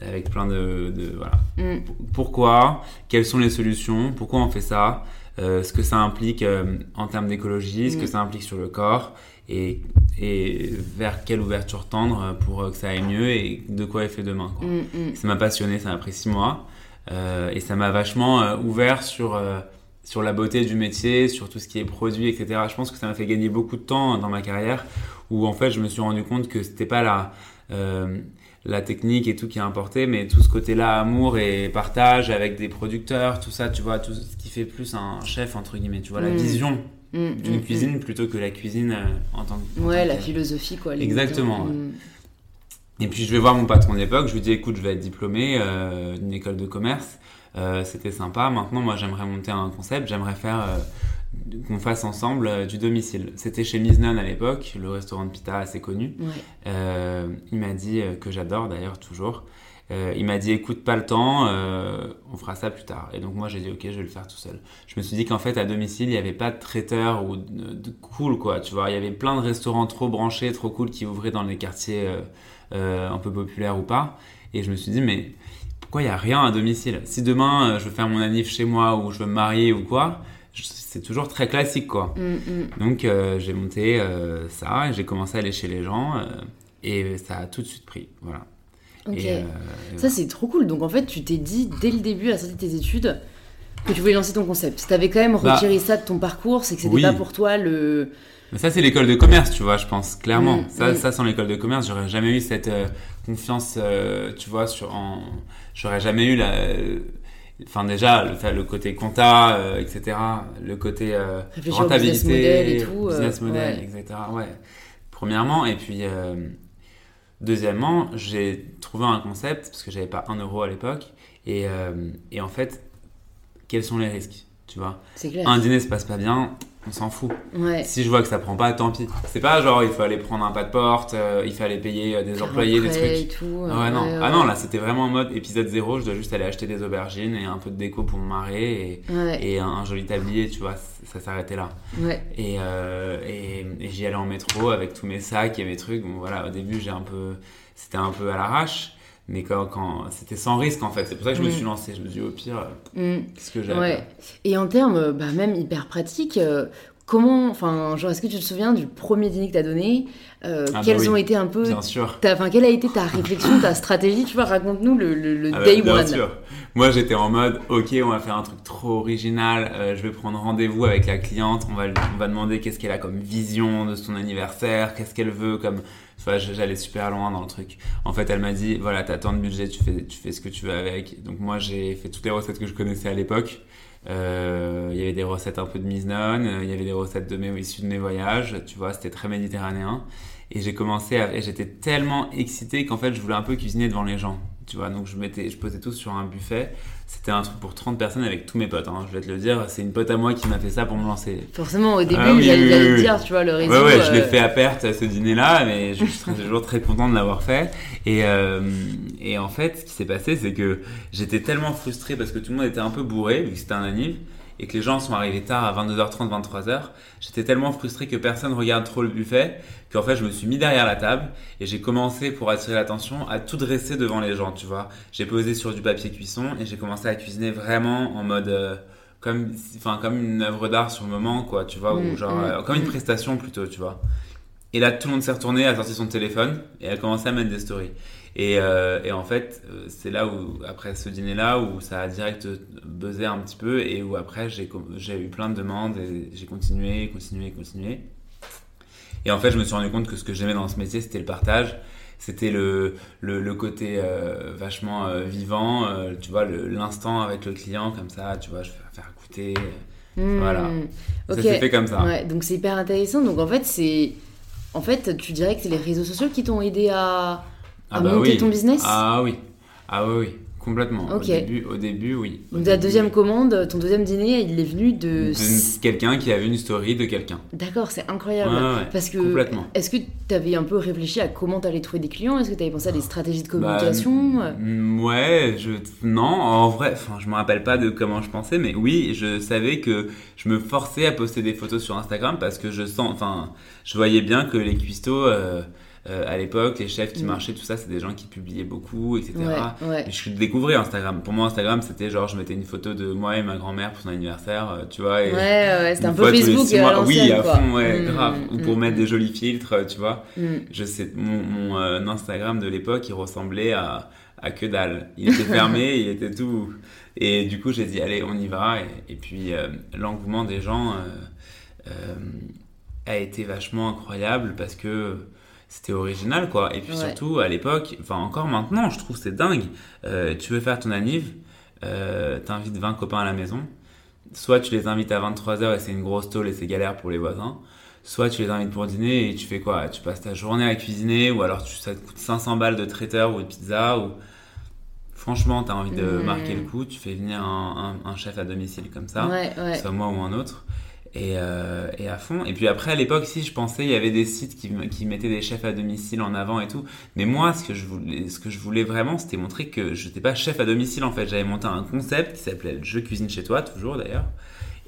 avec plein de, de voilà. Mm. Pourquoi? Quelles sont les solutions? Pourquoi on fait ça? Euh, ce que ça implique euh, en termes d'écologie, ce que mm. ça implique sur le corps et, et vers quelle ouverture tendre pour que ça aille mieux et de quoi est fait demain. Quoi. Mm, mm. Ça m'a passionné, ça m'a pris six mois. Euh, et ça m'a vachement euh, ouvert sur, euh, sur la beauté du métier, sur tout ce qui est produit, etc. Je pense que ça m'a fait gagner beaucoup de temps dans ma carrière où en fait je me suis rendu compte que c'était pas la, la technique et tout qui a importé, mais tout ce côté-là, amour et partage avec des producteurs, tout ça, tu vois, tout ce qui fait plus un chef, entre guillemets, tu vois, la Mm. vision Mm, d'une mm, cuisine plutôt que la cuisine en tant que. en Ouais, tant la que- philosophie, quoi. Exactement, ouais. Mm. Et puis je vais voir mon patron d'époque, je lui dis écoute, je vais être diplômé euh, d'une école de commerce, Euh, c'était sympa. Maintenant, moi, j'aimerais monter un concept, j'aimerais faire euh, qu'on fasse ensemble euh, du domicile. C'était chez Miznon à l'époque, le restaurant de pita assez connu. Ouais. Euh, il m'a dit euh, que j'adore d'ailleurs toujours. Il m'a dit écoute pas le temps, on fera ça plus tard. Et donc moi j'ai dit ok je vais le faire tout seul. Je me suis dit qu'en fait à domicile il n'y avait pas de traiteur ou de, de cool quoi, tu vois. Il y avait plein de restaurants trop branchés, trop cool qui ouvraient dans les quartiers un peu populaires ou pas. Et je me suis dit mais pourquoi il n'y a rien à domicile? Si demain je veux faire mon anniv chez moi ou je veux me marier ou quoi, c'est toujours très classique quoi. Mm, mm. Donc euh, j'ai monté euh, ça et j'ai commencé à aller chez les gens euh, et ça a tout de suite pris. Voilà. Ok. Et, et Ça, c'est trop cool. Donc, en fait, tu t'es dit dès le début, à la sortie de tes études, que tu voulais lancer ton concept. Si t'avais quand même Bah, retiré ça de ton parcours, c'est que c'était oui. pas pour toi le. Mais ça, c'est l'école de commerce, tu vois, je pense, clairement. Mm, ça, ça, sans l'école de commerce, j'aurais jamais eu cette confiance, tu vois, sur en... J'aurais jamais eu la... Enfin, déjà, le, côté compta, euh, etc., le côté euh, rentabilité, business model et tout, euh, business model, ouais. etc., ouais. Premièrement, et puis, deuxièmement, j'ai trouvé un concept, parce que j'avais pas un euro à l'époque, et, et en fait, quels sont les risques, tu vois? Clair. Un dîner se passe pas bien, on s'en fout. Ouais. Si je vois que ça prend pas, tant pis. C'est pas genre il fallait prendre un pas de porte, euh, il fallait payer euh, des Faire employés, des après et trucs. tout. Ah ouais, non. ouais, ah non, là c'était vraiment en mode épisode 0, je dois juste aller acheter des aubergines et un peu de déco pour me marrer et, et un, un joli tablier, tu vois, ça s'arrêtait là. Ouais. Et, euh, et, et j'y allais en métro avec tous mes sacs et mes trucs. Bon voilà, au début j'ai un peu, c'était un peu à l'arrache, mais quand, quand c'était sans risque en fait. C'est pour ça que je me Mm. suis lancé. Je me suis dit au pire, Mm. qu'est-ce que Ouais. faire Et en termes, euh, bah, même hyper pratiques, euh, comment, enfin, genre, est-ce que tu te souviens du premier dîner que t'as donné Euh, Ah bah oui, ont été un peu, Bien sûr. enfin, quelle a été ta réflexion, ta stratégie Tu vois, raconte-nous le, le, le Ah bah, day bien one. sûr. Moi, j'étais en mode, ok, on va faire un truc trop original. euh, je vais prendre rendez-vous avec la cliente. On va, on va demander qu'est-ce qu'elle a comme vision de son anniversaire, qu'est-ce qu'elle veut comme. J'allais super loin dans le truc. En fait, elle m'a dit, voilà, t'as tant de budget, tu fais, tu fais ce que tu veux avec. Donc moi, j'ai fait toutes les recettes que je connaissais à l'époque. Euh, Il y avait des recettes un peu de mise il y avait des recettes de mes, issues de mes voyages. Tu vois, c'était très méditerranéen. Et j'ai commencé à, et j'étais tellement excité qu'en fait, je voulais un peu cuisiner devant les gens. Tu vois, donc je mettais, je posais tout sur un buffet. C'était un truc pour 30 personnes avec tous mes potes. Hein, je vais te le dire, c'est une pote à moi qui m'a fait ça pour me lancer. Forcément, au début, Ah oui, j'allais oui, oui, dire, tu vois, le réseau. Ouais, ouais, je l'ai euh, fait à perte ce dîner-là, mais je suis toujours très content de l'avoir fait. Et, euh, et en fait, ce qui s'est passé, c'est que j'étais tellement frustré parce que tout le monde était un peu bourré, vu que c'était un anniv, et que les gens sont arrivés tard à 22h30, 23h. J'étais tellement frustré que personne regarde trop le buffet, qu'en fait, je me suis mis derrière la table et j'ai commencé, pour attirer l'attention, à tout dresser devant les gens, tu vois. J'ai posé sur du papier cuisson et j'ai commencé à cuisiner vraiment en mode... euh, comme, enfin, comme une œuvre d'art sur le moment, quoi, tu vois, ou Mm, genre, mm, euh, comme une prestation plutôt, tu vois. Et là, tout le monde s'est retourné, a sorti son téléphone et a commencé à mettre des stories. Et, euh, et en fait, euh, c'est là où, après ce dîner-là, où ça a direct buzzé un petit peu et où après, j'ai eu plein de demandes et j'ai continué, continué, continué. Et en fait, je me suis rendu compte que ce que j'aimais dans ce métier, c'était le partage. C'était le, le, le côté euh, vachement euh, vivant, euh, tu vois, l'instant avec le client, comme ça, tu vois, je vais faire goûter. hmm, Voilà. Ça s'est fait comme ça. Ouais, donc c'est hyper intéressant. Donc en fait, c'est. En fait, tu dirais que c'est les réseaux sociaux qui t'ont aidé à, à bah monter oui. ton business? Ah oui, ah oui, oui, complètement. Au, début, au début, oui. Au Donc ta début, deuxième commande, ton deuxième dîner, il est venu de. de quelqu'un qui a vu une story de quelqu'un. D'accord, c'est incroyable. ouais, Parce que. complètement. Est-ce que tu avais un peu réfléchi à comment t'allais trouver des clients? Est-ce que tu avais pensé à des stratégies de communication? Bah, mm, ouais, je non, en vrai, enfin, je me rappelle pas de comment je pensais, mais oui, je savais que je me forçais à poster des photos sur Instagram parce que je sens, enfin, je voyais bien que les cuistots euh, euh, à l'époque, les chefs qui Mm. marchaient, tout ça, c'est des gens qui publiaient beaucoup, etc. Ouais, ouais. Et je découvrais Instagram. Pour moi, Instagram, c'était genre, je mettais une photo de moi et ma grand-mère pour son anniversaire, euh, tu vois. Et Ouais, ouais, c'était un peu Facebook à Oui, à quoi. fond, ouais, Mm, grave. Ou pour mm, mettre des jolis filtres, tu vois. Je sais, mon, mon, euh, Instagram de l'époque, il ressemblait à, à que dalle. Il était fermé, il était tout. Et du coup, j'ai dit, allez, on y va. Et, puis, euh, l'engouement des gens a été vachement incroyable parce que c'était original, quoi. Et puis surtout, à l'époque, enfin, encore maintenant, je trouve c'est dingue. tu veux faire ton anniv, t'invites 20 copains à la maison. Soit tu les invites à 23h et c'est une grosse tôle et c'est galère pour les voisins soit tu les invites pour dîner et tu fais quoi? Tu passes ta journée à cuisiner ou alors tu, ça te coûte 500 balles de traiteur ou de pizza ou franchement tu as envie de mmh. marquer le coup, tu fais venir un, un, chef à domicile comme ça, soit moi ou un autre. Et, euh, et, à fond. Et puis après, à l'époque, si je pensais, il y avait des sites qui, mettaient des chefs à domicile en avant et tout. Mais moi, ce que je voulais, ce que je voulais vraiment, c'était montrer que je n'étais pas chef à domicile en fait. J'avais monté un concept qui s'appelait Je cuisine chez toi, toujours d'ailleurs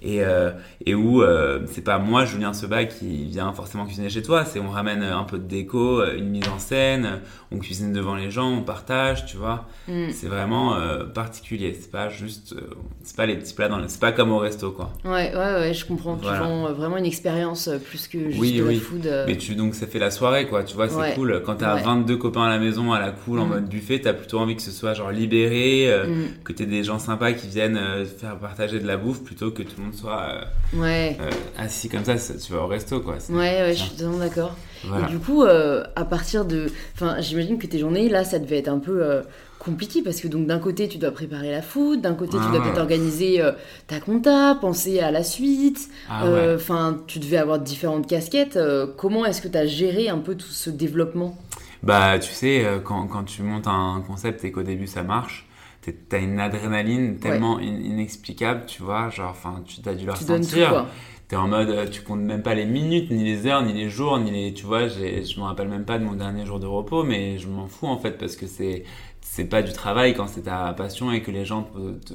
et, euh, et où euh, c'est pas moi Julien Seba qui vient forcément cuisiner chez toi, c'est on ramène un peu de déco, euh, une mise en scène, on cuisine devant les gens, on partage, tu vois. Mm. C'est vraiment particulier, c'est pas juste, c'est pas les petits plats dans c'est pas comme au resto quoi. Ouais ouais ouais, je comprends. Tu vends vraiment une expérience plus que juste oui, oui. food. Mais tu donc ça fait la soirée quoi, tu vois, c'est cool. Quand t'as 22 copains à la maison à la cool en mm. mode buffet, t'as plutôt envie que ce soit genre libéré, mm. que t'aies des gens sympas qui viennent faire partager de la bouffe plutôt que tout le monde soit euh, ouais. Euh, assis comme ça, tu vas au resto, quoi. Ouais, ouais, je suis totalement d'accord. Et du coup, euh, à partir de. Enfin, j'imagine que tes journées, là, ça devait être un peu compliqué parce que donc d'un côté tu dois préparer la food, d'un côté tu dois ah. peut-être organiser ta compta, penser à la suite. Ah enfin, tu devais avoir différentes casquettes. comment est-ce que tu as géré un peu tout ce développement? Bah, tu sais, quand, quand, tu montes un concept et qu'au début ça marche, t'as une adrénaline tellement inexplicable, tu vois, genre, enfin, tu as dû le ressentir. T'es en mode, euh, tu comptes même pas les minutes, ni les heures, ni les jours, ni les, tu vois, je me rappelle même pas de mon dernier jour de repos, mais je m'en fous en fait parce que c'est, c'est pas du travail quand c'est ta passion et que les gens te,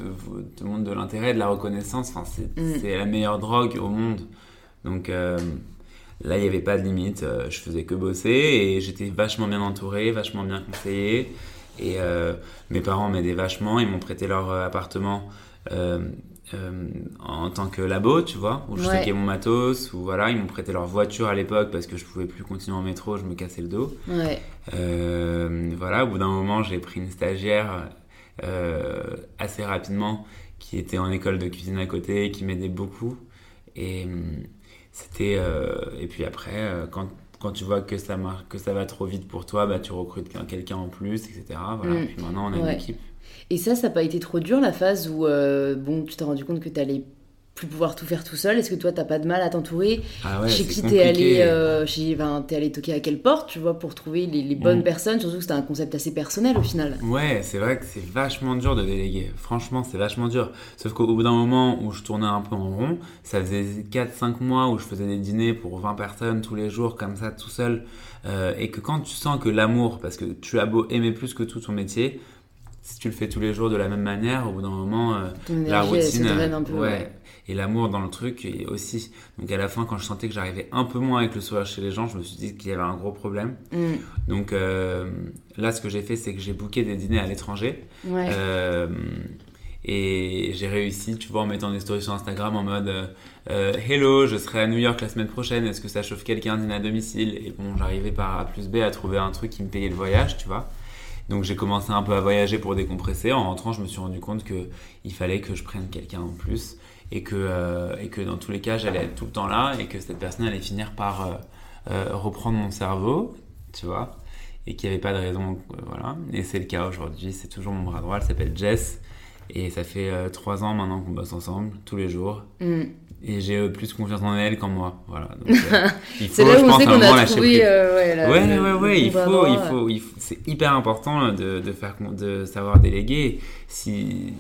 te, montrent de l'intérêt, de la reconnaissance. Enfin, mm. c'est, la meilleure drogue au monde. Donc euh, là, il n'y avait pas de limite. Euh, je faisais que bosser et j'étais vachement bien entouré, vachement bien conseillé. Et euh, mes parents m'aidaient vachement, ils m'ont prêté leur euh, appartement euh, en tant que labo, tu vois, où je ouais. mon matos, ou voilà, ils m'ont prêté leur voiture à l'époque parce que je pouvais plus continuer en métro, je me cassais le dos. Ouais. voilà, au bout d'un moment, j'ai pris une stagiaire assez rapidement qui était en école de cuisine à côté, qui m'aidait beaucoup. Et c'était. et puis après, quand quand tu vois que ça, marche, que ça va trop vite pour toi, bah, tu recrutes quelqu'un en plus, etc. Voilà. Mm. Puis maintenant, on a une équipe. Et ça, ça n'a pas été trop dur la phase où euh, bon, tu t'es rendu compte que tu allais plus pouvoir tout faire tout seul Est-ce que toi, t'as pas de mal à t'entourer ah Chez qui t'es allé, euh, chez, es allé toquer à quelle porte, tu vois, pour trouver les, bonnes mm. personnes Surtout que c'était un concept assez personnel au final. Ouais, c'est vrai que c'est vachement dur de déléguer. Franchement, c'est vachement dur. Sauf qu'au bout d'un moment où je tournais un peu en rond, ça faisait 4-5 mois où je faisais des dîners pour 20 personnes tous les jours, comme ça, tout seul. Euh, et que quand tu sens que l'amour, parce que tu as beau aimer plus que tout ton métier, si tu le fais tous les jours de la même manière, au bout d'un moment, euh, la routine, un peu, ouais, et l'amour dans le truc et aussi. Donc à la fin, quand je sentais que j'arrivais un peu moins avec le sourire chez les gens, je me suis dit qu'il y avait un gros problème. Mm. Donc euh, là, ce que j'ai fait, c'est que j'ai booké des dîners à l'étranger. Euh, et j'ai réussi, tu vois, en mettant des stories sur Instagram en mode euh, Hello, je serai à New York la semaine prochaine, est-ce que ça chauffe quelqu'un dîner à domicile? Et bon, j'arrivais par A plus B à trouver un truc qui me payait le voyage, tu vois. Donc j'ai commencé un peu à voyager pour décompresser. En rentrant, je me suis rendu compte qu'il fallait que je prenne quelqu'un en plus et que, euh, et que dans tous les cas, j'allais être tout le temps là et que cette personne allait finir par euh, euh, reprendre mon cerveau, tu vois, et qu'il n'y avait pas de raison, voilà. Et c'est le cas aujourd'hui, c'est toujours mon bras droit, elle s'appelle Jess, et ça fait trois ans maintenant qu'on bosse ensemble, tous les jours. Mm. Et j'ai plus confiance en elle qu'en moi, voilà. c'est là où on sait qu'on a trouvé, ouais, ouais, ouais, ouais, il faut, il faut, il faut c'est hyper important de, de faire, de savoir déléguer. Si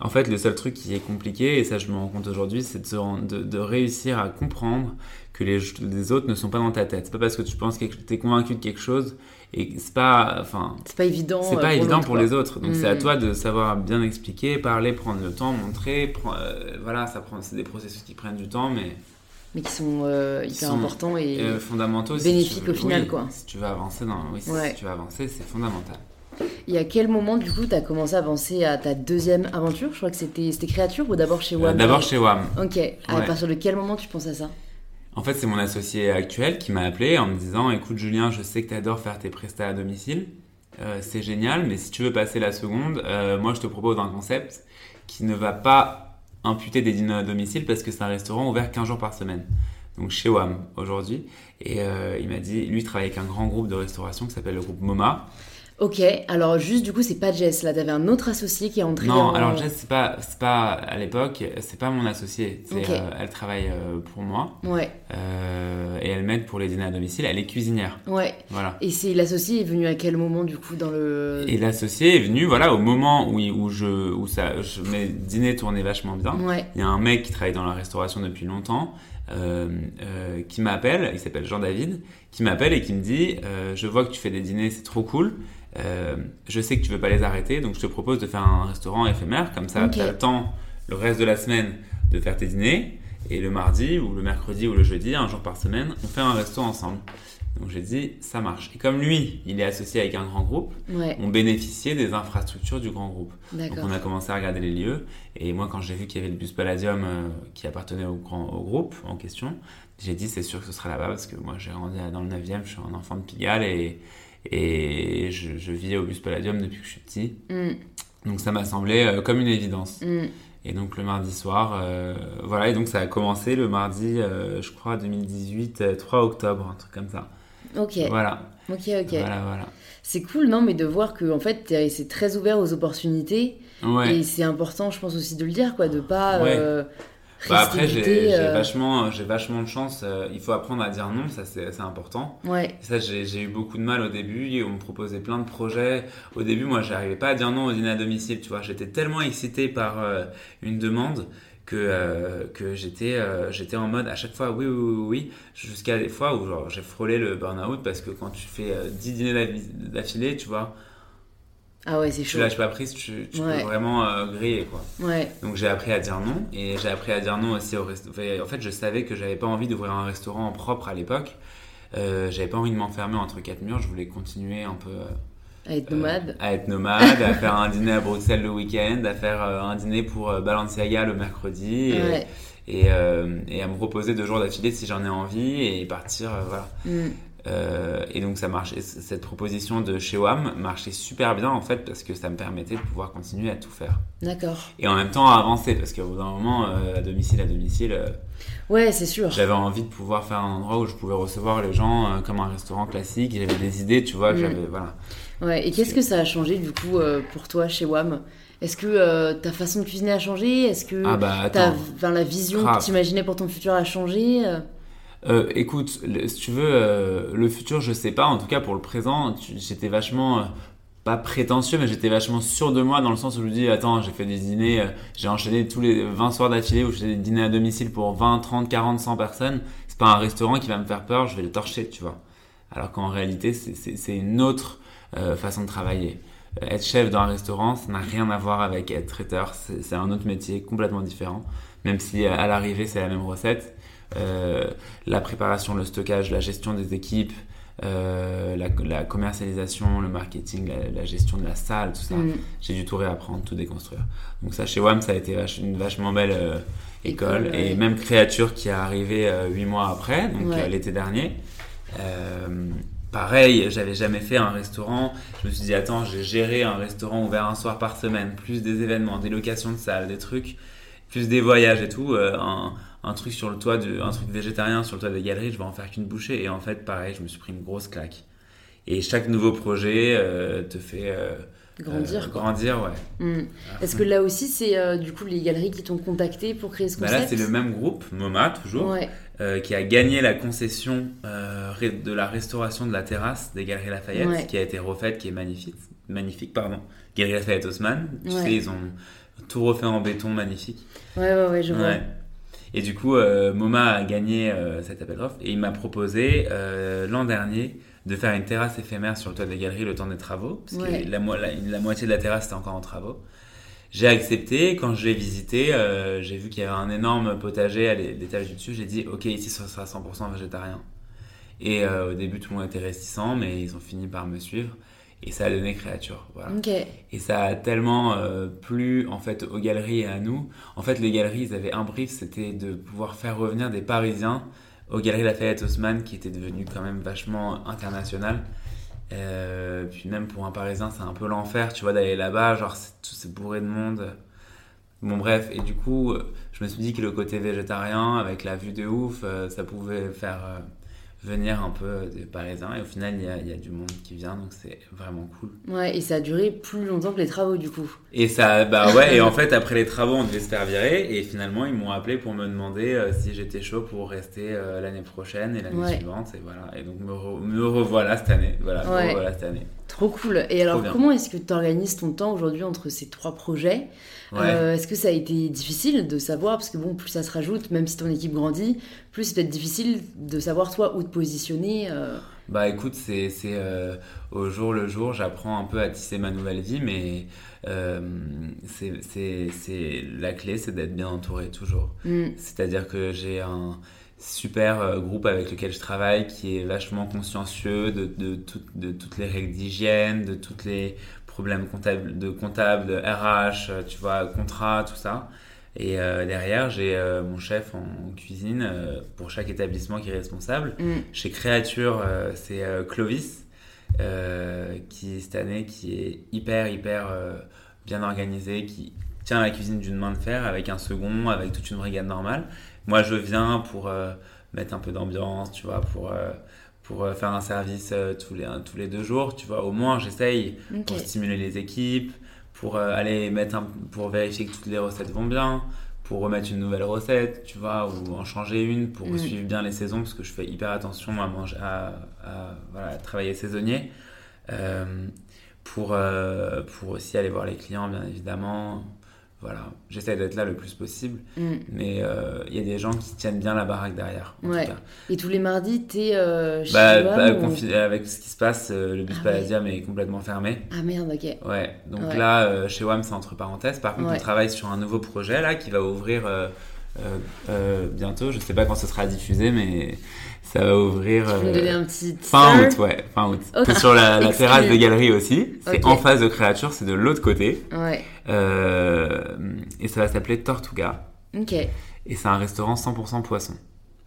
en fait, le seul truc qui est compliqué, et ça je me rends compte aujourd'hui, c'est de, de, réussir à comprendre que les, les, autres ne sont pas dans ta tête. C'est pas parce que tu penses que tu es convaincu de quelque chose et c'est pas, enfin, c'est pas évident. C'est pas euh, évident pour les autres. Donc c'est à mm. toi de savoir bien expliquer, parler, prendre le temps, montrer. Euh, voilà, ça prend, c'est des processus qui prennent du temps, mais mais qui sont euh, hyper importants et fondamentaux, bénéfiques au final, quoi. Si tu veux avancer dans, oui, si tu veux avancer, c'est fondamental. Et à quel moment, du coup, tu as commencé à avancer à ta deuxième aventure? Je crois que c'était Créature ou d'abord chez WAM D'abord chez WAM. Ok. À partir de quel moment tu penses à ça? En fait, c'est mon associé actuel qui m'a appelé en me disant Écoute, Julien, je sais que tu adores faire tes prestats à domicile. euh, c'est génial, mais si tu veux passer la seconde, euh, moi je te propose un concept qui ne va pas imputer des dîners à domicile parce que c'est un restaurant ouvert 15 jours par semaine. Donc chez WAM aujourd'hui. Et euh, il m'a dit, lui il travaille avec un grand groupe de restauration qui s'appelle le groupe MoMA. Ok, alors juste du coup, c'est pas Jess, là, t'avais un autre associé qui est entré Non, en- alors Jess, c'est pas, c'est pas à l'époque, c'est pas mon associé. Euh, elle travaille euh, pour moi Ouais, euh, et elle m'aide pour les dîners à domicile. Elle est cuisinière. ouais. Voilà. Et c'est l'associé est venu à quel moment du coup dans le... Et l'associé est venu, voilà, au moment où, où je, où ça, je, mes dîners tournaient vachement bien. Ouais, Il y a un mec qui travaille dans la restauration depuis longtemps, euh, euh, qui m'appelle, il s'appelle Jean-David, qui m'appelle et qui me dit euh, Je vois que tu fais des dîners, c'est trop cool. Euh, je sais que tu veux pas les arrêter, donc je te propose de faire un restaurant éphémère, comme ça tu as le temps le reste de la semaine de faire tes dîners, et le mardi ou le mercredi ou le jeudi, un jour par semaine, on fait un resto ensemble. Donc j'ai dit ça marche. Et comme lui, il est associé avec un grand groupe, ouais, on bénéficiait des infrastructures du grand groupe. Donc on a commencé à regarder les lieux et moi quand j'ai vu qu'il y avait le bus Palladium euh, qui appartenait au, grand, au groupe en question, j'ai dit c'est sûr que ce sera là-bas parce que moi j'ai grandi dans le 9e, je suis un enfant de Pigalle et, et je, je vis au bus Palladium depuis que je suis petit. Hmm, Donc ça m'a semblé euh, comme une évidence. hmm. Et donc le mardi soir, euh, voilà, et donc ça a commencé le mardi, euh, je crois 2018, euh, 3 octobre, un truc comme ça. Ok, Voilà, ok, ok. voilà, voilà. C'est cool, non, mais de voir que en fait, c'est très ouvert aux opportunités. Ouais. Et c'est important, je pense aussi de le dire, quoi, de pas Ouais. euh, Bah après, j'ai euh, vachement, j'ai vachement de chance. euh, il faut apprendre à dire non, ça c'est important. Ouais, Et ça, j'ai eu beaucoup de mal au début. On me proposait plein de projets. Au début, moi, j'arrivais pas à dire non au dîner à domicile. Tu vois, j'étais tellement excité par euh, une demande que euh, que j'étais euh, j'étais en mode à chaque fois oui oui oui, oui jusqu'à des fois où genre j'ai frôlé le burn-out parce que quand tu fais euh, 10 dîners d'avi- d'affilée, tu vois, ah ouais, c'est tu chaud. lâches pas prise, tu, tu Ouais. peux vraiment euh, griller quoi. Ouais, Donc j'ai appris à dire non et j'ai appris à dire non aussi au resto. enfin, En fait, je savais que j'avais pas envie d'ouvrir un restaurant propre à l'époque. Euh, j'avais pas envie de m'enfermer entre quatre murs. Je voulais continuer un peu euh, à être nomade. à être nomade, à faire un dîner à Bruxelles le week-end, à faire euh, un dîner pour euh, Balenciaga le mercredi et, ouais. et, euh, et à me reposer deux jours d'affilée si j'en ai envie et partir. euh, voilà. Hmm. Euh, et donc ça marchait, c- cette proposition de chez WAM marchait super bien en fait parce que ça me permettait de pouvoir continuer à tout faire. D'accord. Et en même temps à avancer parce qu'au bout d'un moment, euh, à domicile, à domicile, euh, Ouais, c'est sûr. j'avais envie de pouvoir faire un endroit où je pouvais recevoir les gens comme un restaurant classique. J'avais des idées, tu vois, Mm. j'avais voilà. Ouais, et qu'est-ce que ça a changé du coup pour toi chez WAM Est-ce que euh, ta façon de cuisiner a changé? Est-ce que Ah bah ta, la vision Grave. que tu imaginais pour ton futur a changé? Euh écoute, si tu veux, euh, le futur, je sais pas. En tout cas, pour le présent, j'étais vachement euh, pas prétentieux, mais j'étais vachement sûr de moi dans le sens où je me dis, attends, j'ai fait des dîners, euh, j'ai enchaîné tous les 20 soirs d'affilée où je faisais des dîners à domicile pour 20, 30, 40, 100 personnes. C'est pas un restaurant qui va me faire peur, je vais le torcher, tu vois. Alors qu'en réalité, c'est- une autre euh, façon de travailler. Euh, Être chef dans un restaurant, ça n'a rien à voir avec être traiteur. C'est un autre métier complètement différent. Même si à l'arrivée, c'est la même recette. Euh, la préparation, le stockage, la gestion des équipes, euh, la, la commercialisation, le marketing, la, la gestion de la salle, tout ça. Hmm. J'ai dû tout réapprendre, tout déconstruire. Donc ça, chez WAM, ça a été vache- une vachement belle euh, école. Et même créature qui est arrivée euh, huit mois après, donc Ouais. l'été dernier. Pareil, j'avais jamais fait un restaurant. Je me suis dit, attends, j'ai géré un restaurant ouvert un soir par semaine, plus des événements, des locations de salles, des trucs, plus des voyages et tout. un, un truc sur le toit, de, un truc végétarien sur le toit des galeries, je vais en faire qu'une bouchée. Et en fait, pareil, je me suis pris une grosse claque. Et chaque nouveau projet euh, te fait euh, Grandir. euh, grandir, ouais. Hmm. Est-ce que là aussi, c'est du coup les galeries qui t'ont contacté pour créer ce Bah concept là, c'est le même groupe, MoMA toujours, Ouais, qui a gagné la concession de la restauration de la terrasse des Galeries Lafayette, Ouais. qui a été refaite, qui est magnifique. Magnifique, pardon. Galeries Lafayette Haussmann. Tu sais, ils ont tout refait en béton, magnifique. ouais, ouais, ouais, je vois. Et du coup, euh, MoMA a gagné euh, cet appel d'offres et il m'a proposé euh, l'an dernier de faire une terrasse éphémère sur le toit des galeries le temps des travaux, parce Ouais. que la, mo- la- la moitié de la terrasse était encore en travaux. J'ai accepté, quand je l'ai visité, euh, j'ai vu qu'il y avait un énorme potager à l'é- l'étage du dessus, j'ai dit ok ici ce sera 100% végétarien. Et euh, au début tout le monde était réticent, mais ils ont fini par me suivre et ça a donné créature. Voilà. Et ça a tellement euh, plu en fait aux galeries et à nous. En fait, les galeries, ils avaient un brief, c'était de pouvoir faire revenir des Parisiens aux galeries Lafayette Haussmann, qui étaient devenues quand même vachement internationales. puis même pour un Parisien, c'est un peu l'enfer, tu vois, d'aller là-bas, genre c'est, c'est bourré de monde. Bon bref, et du coup, je me suis dit que le côté végétarien, avec la vue de ouf, ça pouvait faire venir un peu des Parisiens. Et au final, il y a, y a, du monde qui vient, donc c'est vraiment cool. Ouais, et ça a duré plus longtemps que les travaux, du coup. Et ça, bah ouais, et en fait, après les travaux, on devait se faire virer. Et finalement, ils m'ont appelé pour me demander euh, si j'étais chaud pour rester euh, l'année prochaine et l'année suivante. Et voilà. Et donc, me, me revoilà cette année. Voilà, me revoilà cette année. Trop cool. Et alors, comment est-ce que tu organises ton temps aujourd'hui entre ces trois projets? Euh, Est-ce que ça a été difficile de savoir Parce que bon, plus ça se rajoute, même si ton équipe grandit, plus c'est peut-être difficile de savoir toi où te positionner. Euh. Bah écoute, c'est euh, au jour le jour, j'apprends un peu à tisser ma nouvelle vie, mais c'est la clé, c'est d'être bien entouré toujours. Mm. C'est-à-dire que j'ai un super euh, groupe avec lequel je travaille qui est vachement consciencieux de, de, de toutes les règles d'hygiène, de tous les problèmes comptables, de comptable, de RH, euh, tu vois, contrat, tout ça. Et euh, derrière, j'ai mon chef en, cuisine pour chaque établissement qui est responsable. Mm. Chez Créature, c'est Clovis, qui cette année qui est hyper, hyper bien organisé, qui tient la cuisine d'une main de fer avec un second, avec toute une brigade normale. Moi, je viens pour euh, mettre un peu d'ambiance, tu vois, pour, euh, pour euh, faire un service tous, les, tous les deux jours, tu vois. Au moins, j'essaye pour stimuler les équipes, pour aller mettre un, pour vérifier que toutes les recettes vont bien, pour remettre une nouvelle recette, tu vois, ou en changer une pour mm. suivre bien les saisons, parce que je fais hyper attention à, manger, à, voilà, travailler saisonnier. pour, pour aussi aller voir les clients, bien évidemment voilà, j'essaie d'être là le plus possible. Mm. Mais il euh, y a des gens qui tiennent bien la baraque derrière. ouais. Et tous les mardis, tu es euh, chez bah, bah Avec ce qui se passe, euh, le bus ah, Palladium est complètement fermé. Ah merde, ok. Ouais, donc là, chez WAM, c'est entre parenthèses. Par contre, on travaille sur un nouveau projet là qui va ouvrir bientôt. Je sais pas quand ce sera diffusé, mais ça va ouvrir un petit fin août, ouais, fin août. sur la, terrasse des galeries aussi. C'est en face de Créature, c'est de l'autre côté. Ouais. Euh, et ça va s'appeler Tortuga. Ok. Et c'est un restaurant 100% poisson.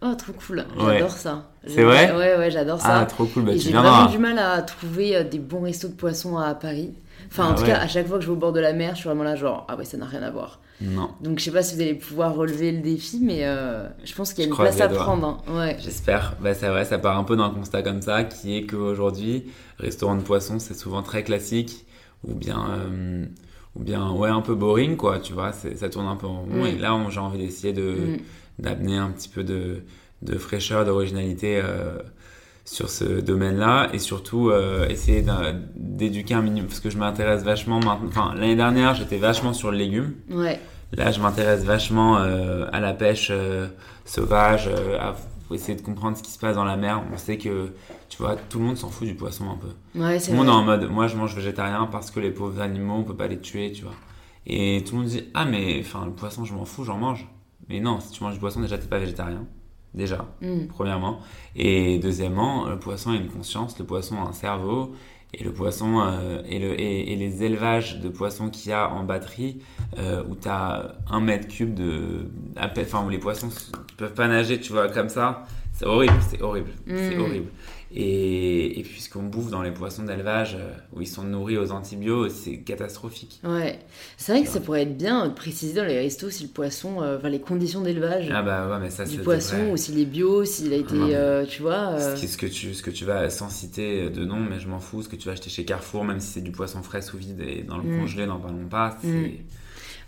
Oh, trop cool. J'adore ça. C'est vrai Ouais, ouais, j'adore ça. Ah, trop cool. Bah, j'ai vraiment du mal à trouver euh, des bons restos de poisson à Paris. Enfin, en ah tout cas, à chaque fois que je vais au bord de la mer, je suis vraiment là, genre, ah ouais, ça n'a rien à voir. Non. Donc, je sais pas si vous allez pouvoir relever le défi, mais euh, je pense qu'il y a une place à prendre. Hein. Ouais. J'espère. Bah, c'est vrai, ça part un peu d'un constat comme ça, qui est qu'aujourd'hui, restaurant de poisson, c'est souvent très classique, ou bien ou bien ouais un peu boring quoi tu vois ça tourne un peu en rond et là j'ai envie d'essayer de mm. D'amener un petit peu de, de fraîcheur d'originalité euh, sur ce domaine là et surtout euh, essayer d'éduquer un minimum parce que je m'intéresse vachement maintenant enfin l'année dernière j'étais vachement sur le légume ouais. là je m'intéresse vachement euh, à la pêche sauvage à essayer de comprendre ce qui se passe dans la mer on sait que tu vois, tout le monde s'en fout du poisson un peu. Ouais, tout le monde est en mode, moi je mange végétarien parce que les pauvres animaux, on peut pas les tuer, tu vois. Et tout le monde dit, ah mais enfin le poisson, je m'en fous, j'en mange. Mais non, si tu manges du poisson, déjà t'es pas végétarien. Déjà, mm. premièrement. Et deuxièmement, le poisson a une conscience, le poisson a un cerveau. Et le poisson euh, et, le, et, les élevages de poissons qu'il y a en batterie, euh, où tu as un mètre cube de. Enfin, où les poissons ne peuvent pas nager, tu vois, comme ça. C'est horrible, c'est horrible. C'est mm. horrible. Et, et puisqu'on bouffe dans les poissons d'élevage euh, où ils sont nourris aux antibiotiques, c'est catastrophique. Ouais, c'est vrai que ça pourrait être bien de préciser dans les restos si le poisson, euh, enfin les conditions d'élevage ah bah ouais, mais ça, du poisson, ou s'il est bio, s'il a été, euh, tu vois. Ce, que tu, ce que tu vas, sans citer de nom, mais je m'en fous, ce que tu vas acheter chez Carrefour, même si c'est du poisson frais sous vide et dans le mm. congelé, n'en parlons pas, c'est. Mm.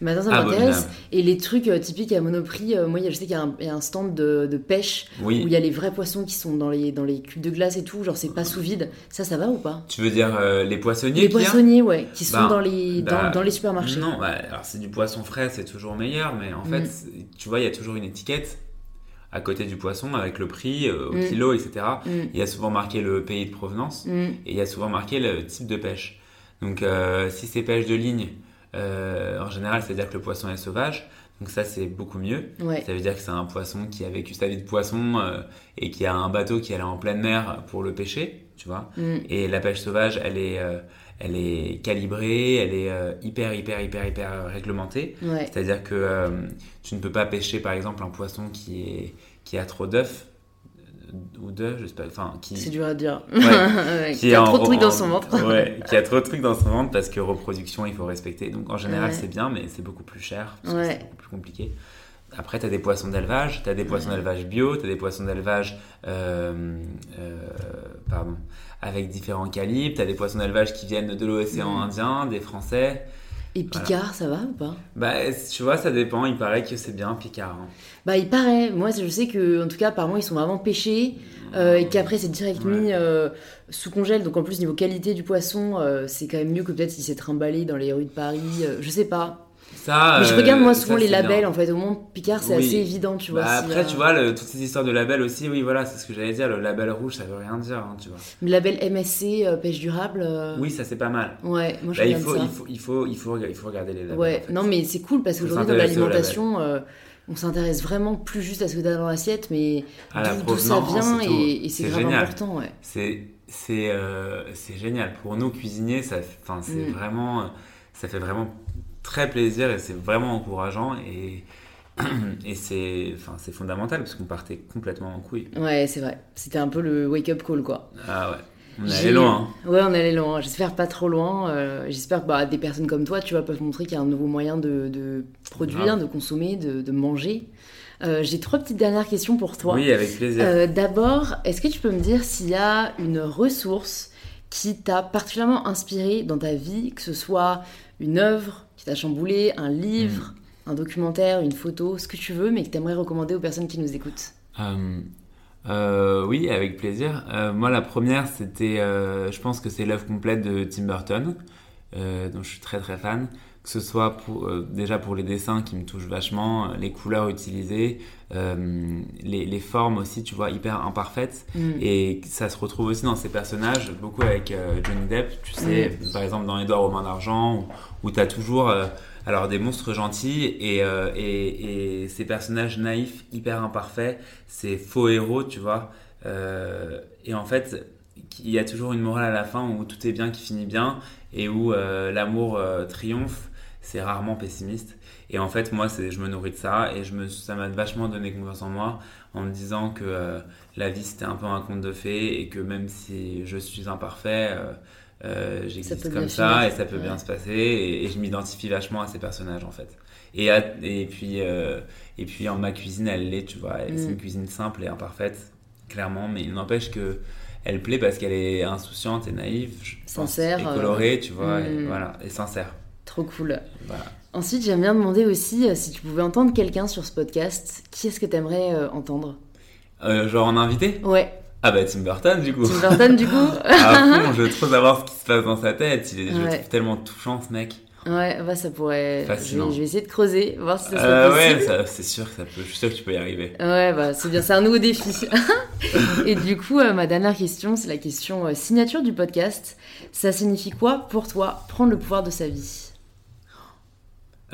Maintenant, ça m'intéresse. Et les trucs euh, typiques à Monoprix, euh, moi, je sais qu'il y, a un stand de, de pêche où il y a les vrais poissons qui sont dans les, dans les cubes de glace et tout. Genre, c'est pas sous vide. Ça, ça va ou pas? Tu veux dire euh, les poissonniers Les poissonniers, ouais, qui sont bah, dans, les, dans, bah, dans, les supermarchés. Non, bah, alors c'est du poisson frais, c'est toujours meilleur, mais en fait, mm. tu vois, il y a toujours une étiquette à côté du poisson avec le prix au mm. kilo, etc. Mm. Il y a souvent marqué le pays de provenance et il y a souvent marqué le type de pêche. Donc, si c'est pêche de ligne, euh, en général, c'est-à-dire que le poisson est sauvage. Donc ça, c'est beaucoup mieux. Ça veut dire que c'est un poisson qui a vécu sa vie de poisson euh, et qui a un bateau qui allait en pleine mer pour le pêcher, tu vois. Mm. Et la pêche sauvage, elle est, euh, elle est calibrée, elle est hyper, hyper, hyper, hyper réglementée. C'est-à-dire que tu ne peux pas pêcher, par exemple, un poisson qui, est, qui a trop d'œufs ou deux, je sais pas. Enfin, qui. C'est dur à dire. Ouais. qui, a en- trop de trucs en- dans son ventre. Ouais, qui a trop de trucs dans son ventre parce que reproduction, il faut respecter. Donc en général, Ouais. c'est bien, mais c'est beaucoup plus cher. Parce que Ouais. c'est beaucoup plus compliqué. Après, tu as des poissons d'élevage, tu as des poissons d'élevage bio, tu as des poissons d'élevage euh, euh, pardon, avec différents calibres, tu as des poissons d'élevage qui viennent de l'océan. Indien, des Français. Et Picard, ça va ou pas? Bah, tu vois, ça dépend, il paraît que c'est bien Picard. hein. Bah, il paraît. Moi, je sais que, en tout cas, apparemment, ils sont vraiment pêchés. euh, et qu'après, c'est direct Ouais. mis euh, sous congèle. Donc, en plus, niveau qualité du poisson, euh, c'est quand même mieux que peut-être s'il s'est trimballé dans les rues de Paris. je sais pas. Ça, Mais je euh, regarde, moi, ça, souvent les c'est bien. labels. En fait, au moins, Picard, c'est Oui. assez évident, tu vois. Bah, si, après, euh, tu vois, le- toutes ces histoires de labels aussi, oui, voilà, c'est ce que j'allais dire. Le label rouge, ça veut rien dire, hein, tu vois. Le label MSC, euh, pêche durable. euh, Oui, ça c'est pas mal. Ouais, moi, je Bah, il, faut, ça. il, faut, il, faut, il, faut, il faut regarder les labels. Ouais, en fait. non, mais c'est cool parce qu'aujourd'hui, dans l'alimentation, euh, on s'intéresse vraiment plus juste à ce que t'as dans l'assiette, mais d'où ça vient et c'est grave génial. important, ouais. C'est c'est euh, génial. Pour nous, cuisiniers, ça, enfin, c'est Mm. vraiment, ça fait vraiment très plaisir et c'est vraiment encourageant. Et, et c'est enfin, c'est fondamental parce qu'on partait complètement en couille. Ouais, c'est vrai. C'était un peu le wake-up call, quoi. Ah ouais, on allé loin. hein. Ouais, on est allé loin. J'espère pas trop loin. euh, J'espère que bah, des personnes comme toi, tu vois, peuvent montrer qu'il y a un nouveau moyen de, de produire, de consommer, de, de manger. Euh, J'ai trois petites dernières questions pour toi. Oui, avec plaisir. Euh, D'abord, est-ce que tu peux me dire s'il y a une ressource qui t'a particulièrement inspiré dans ta vie, que ce soit une œuvre qui t'a chamboulé, un livre, un documentaire, une photo, ce que tu veux, mais que tu aimerais recommander aux personnes qui nous écoutent Euh, euh, oui, avec plaisir. Euh, moi, la première, c'était, je pense que c'est l'œuvre complète de Tim Burton, dont je suis très très fan. Que ce soit pour, euh, déjà pour les dessins qui me touchent vachement, euh, les couleurs utilisées, euh, les, les formes aussi, tu vois, hyper imparfaites. Mm. Et ça se retrouve aussi dans ces personnages, beaucoup avec euh, Johnny Depp, tu sais, par exemple dans Edouard aux mains d'argent, où, où tu as toujours euh, alors des monstres gentils et, euh, et, et ces personnages naïfs, hyper imparfaits, ces faux héros, tu vois. Euh, et en fait, il y a toujours une morale à la fin où tout est bien qui finit bien et où euh, l'amour euh, triomphe. C'est rarement pessimiste. Et en fait, moi, je me nourris de ça et je me, ça m'a vachement donné confiance en moi en me disant que euh, la vie c'était un peu un conte de fées et que même si je suis imparfait, euh, euh, j'existe comme ça finir. et ça peut bien se passer et, et je m'identifie vachement à ces personnages en fait. Et, à- et, puis, euh, et puis en ma cuisine, elle l'est, tu vois. C'est Mm. une cuisine simple et imparfaite, clairement, mais il n'empêche que elle plaît parce qu'elle est insouciante et naïve, je pense, Sincère, et euh, colorée, tu vois, et, mm. voilà, et sincère. Trop cool. Voilà. Ensuite, j'aime bien demander aussi euh, si tu pouvais entendre quelqu'un sur ce podcast, qui est-ce que tu aimerais entendre? Euh, genre en invité? Ouais, Ah bah Tim Burton du coup. Tim Burton du coup à fond, je veux trop savoir ce qui se passe dans sa tête. Il est, Je trouve tellement touchant ce mec. Ouais, bah ça pourrait. Je vais, Fascinant. je vais essayer de creuser, voir si ça serait Euh, possible. ouais, c'est sûr que ça peut. Je suis sûr que tu peux y arriver. Ouais, bah c'est bien, c'est un nouveau défi. Et du coup, euh, ma dernière question, c'est la question euh, signature du podcast. Ça signifie quoi pour toi prendre le pouvoir de sa vie?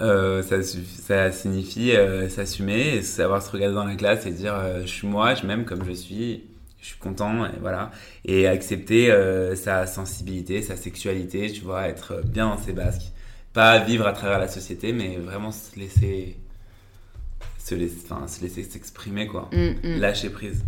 Euh, ça, signifie euh, s'assumer, savoir se regarder dans la glace et dire euh, je suis moi, je m'aime comme je suis, je suis content, et voilà. Et accepter euh, sa sensibilité, sa sexualité, tu vois, être bien dans ses basques. Pas vivre à travers la société, mais vraiment se laisser. Se laisser, enfin, se laisser s'exprimer, quoi. Hum, hum, Lâcher prise.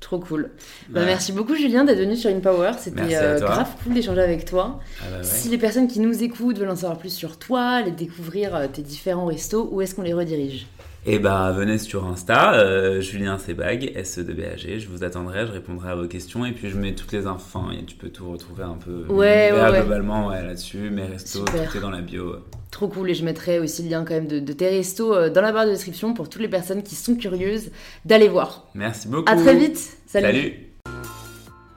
Trop cool. Bah, merci beaucoup Julien d'être venu sur InPower. C'était euh, grave cool d'échanger avec toi. Ah bah ouais. Si les personnes qui nous écoutent veulent en savoir plus sur toi, les découvrir euh, tes différents restos, où est-ce qu'on les redirige? Et bah venez sur Insta, euh, Julien Sebag, SE2BAG, je vous attendrai, je répondrai à vos questions et puis je mets toutes les infos, et tu peux tout retrouver un peu Ouais, l'univers ouais, ouais. globalement ouais, là-dessus, mes restos, Super. tout est dans la bio. Trop cool et je mettrai aussi le lien quand même de, de tes restos euh, dans la barre de description pour toutes les personnes qui sont curieuses d'aller voir. Merci beaucoup. À très vite. Salut. Salut.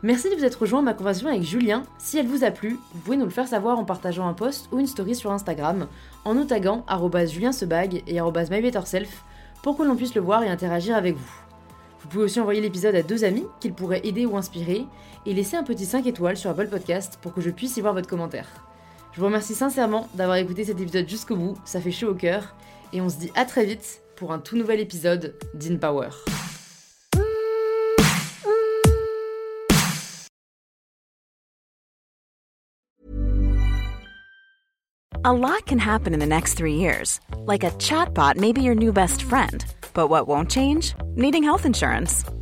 Merci de vous être rejoint à ma conversation avec Julien. Si elle vous a plu, vous pouvez nous le faire savoir en partageant un post ou une story sur Instagram, en nous taguant juliensebag et mybetterself pour que l'on puisse le voir et interagir avec vous. Vous pouvez aussi envoyer l'épisode à deux amis qu'il pourrait aider ou inspirer et laisser un petit 5 étoiles sur Apple Podcast pour que je puisse y voir votre commentaire. Je vous remercie sincèrement d'avoir écouté cet épisode jusqu'au bout, ça fait chaud au cœur, et on se dit à très vite pour un tout nouvel épisode d'InPower. A lot can happen in the next three years. Like a chatbot may be your new best friend. But what won't change? Needing health insurance.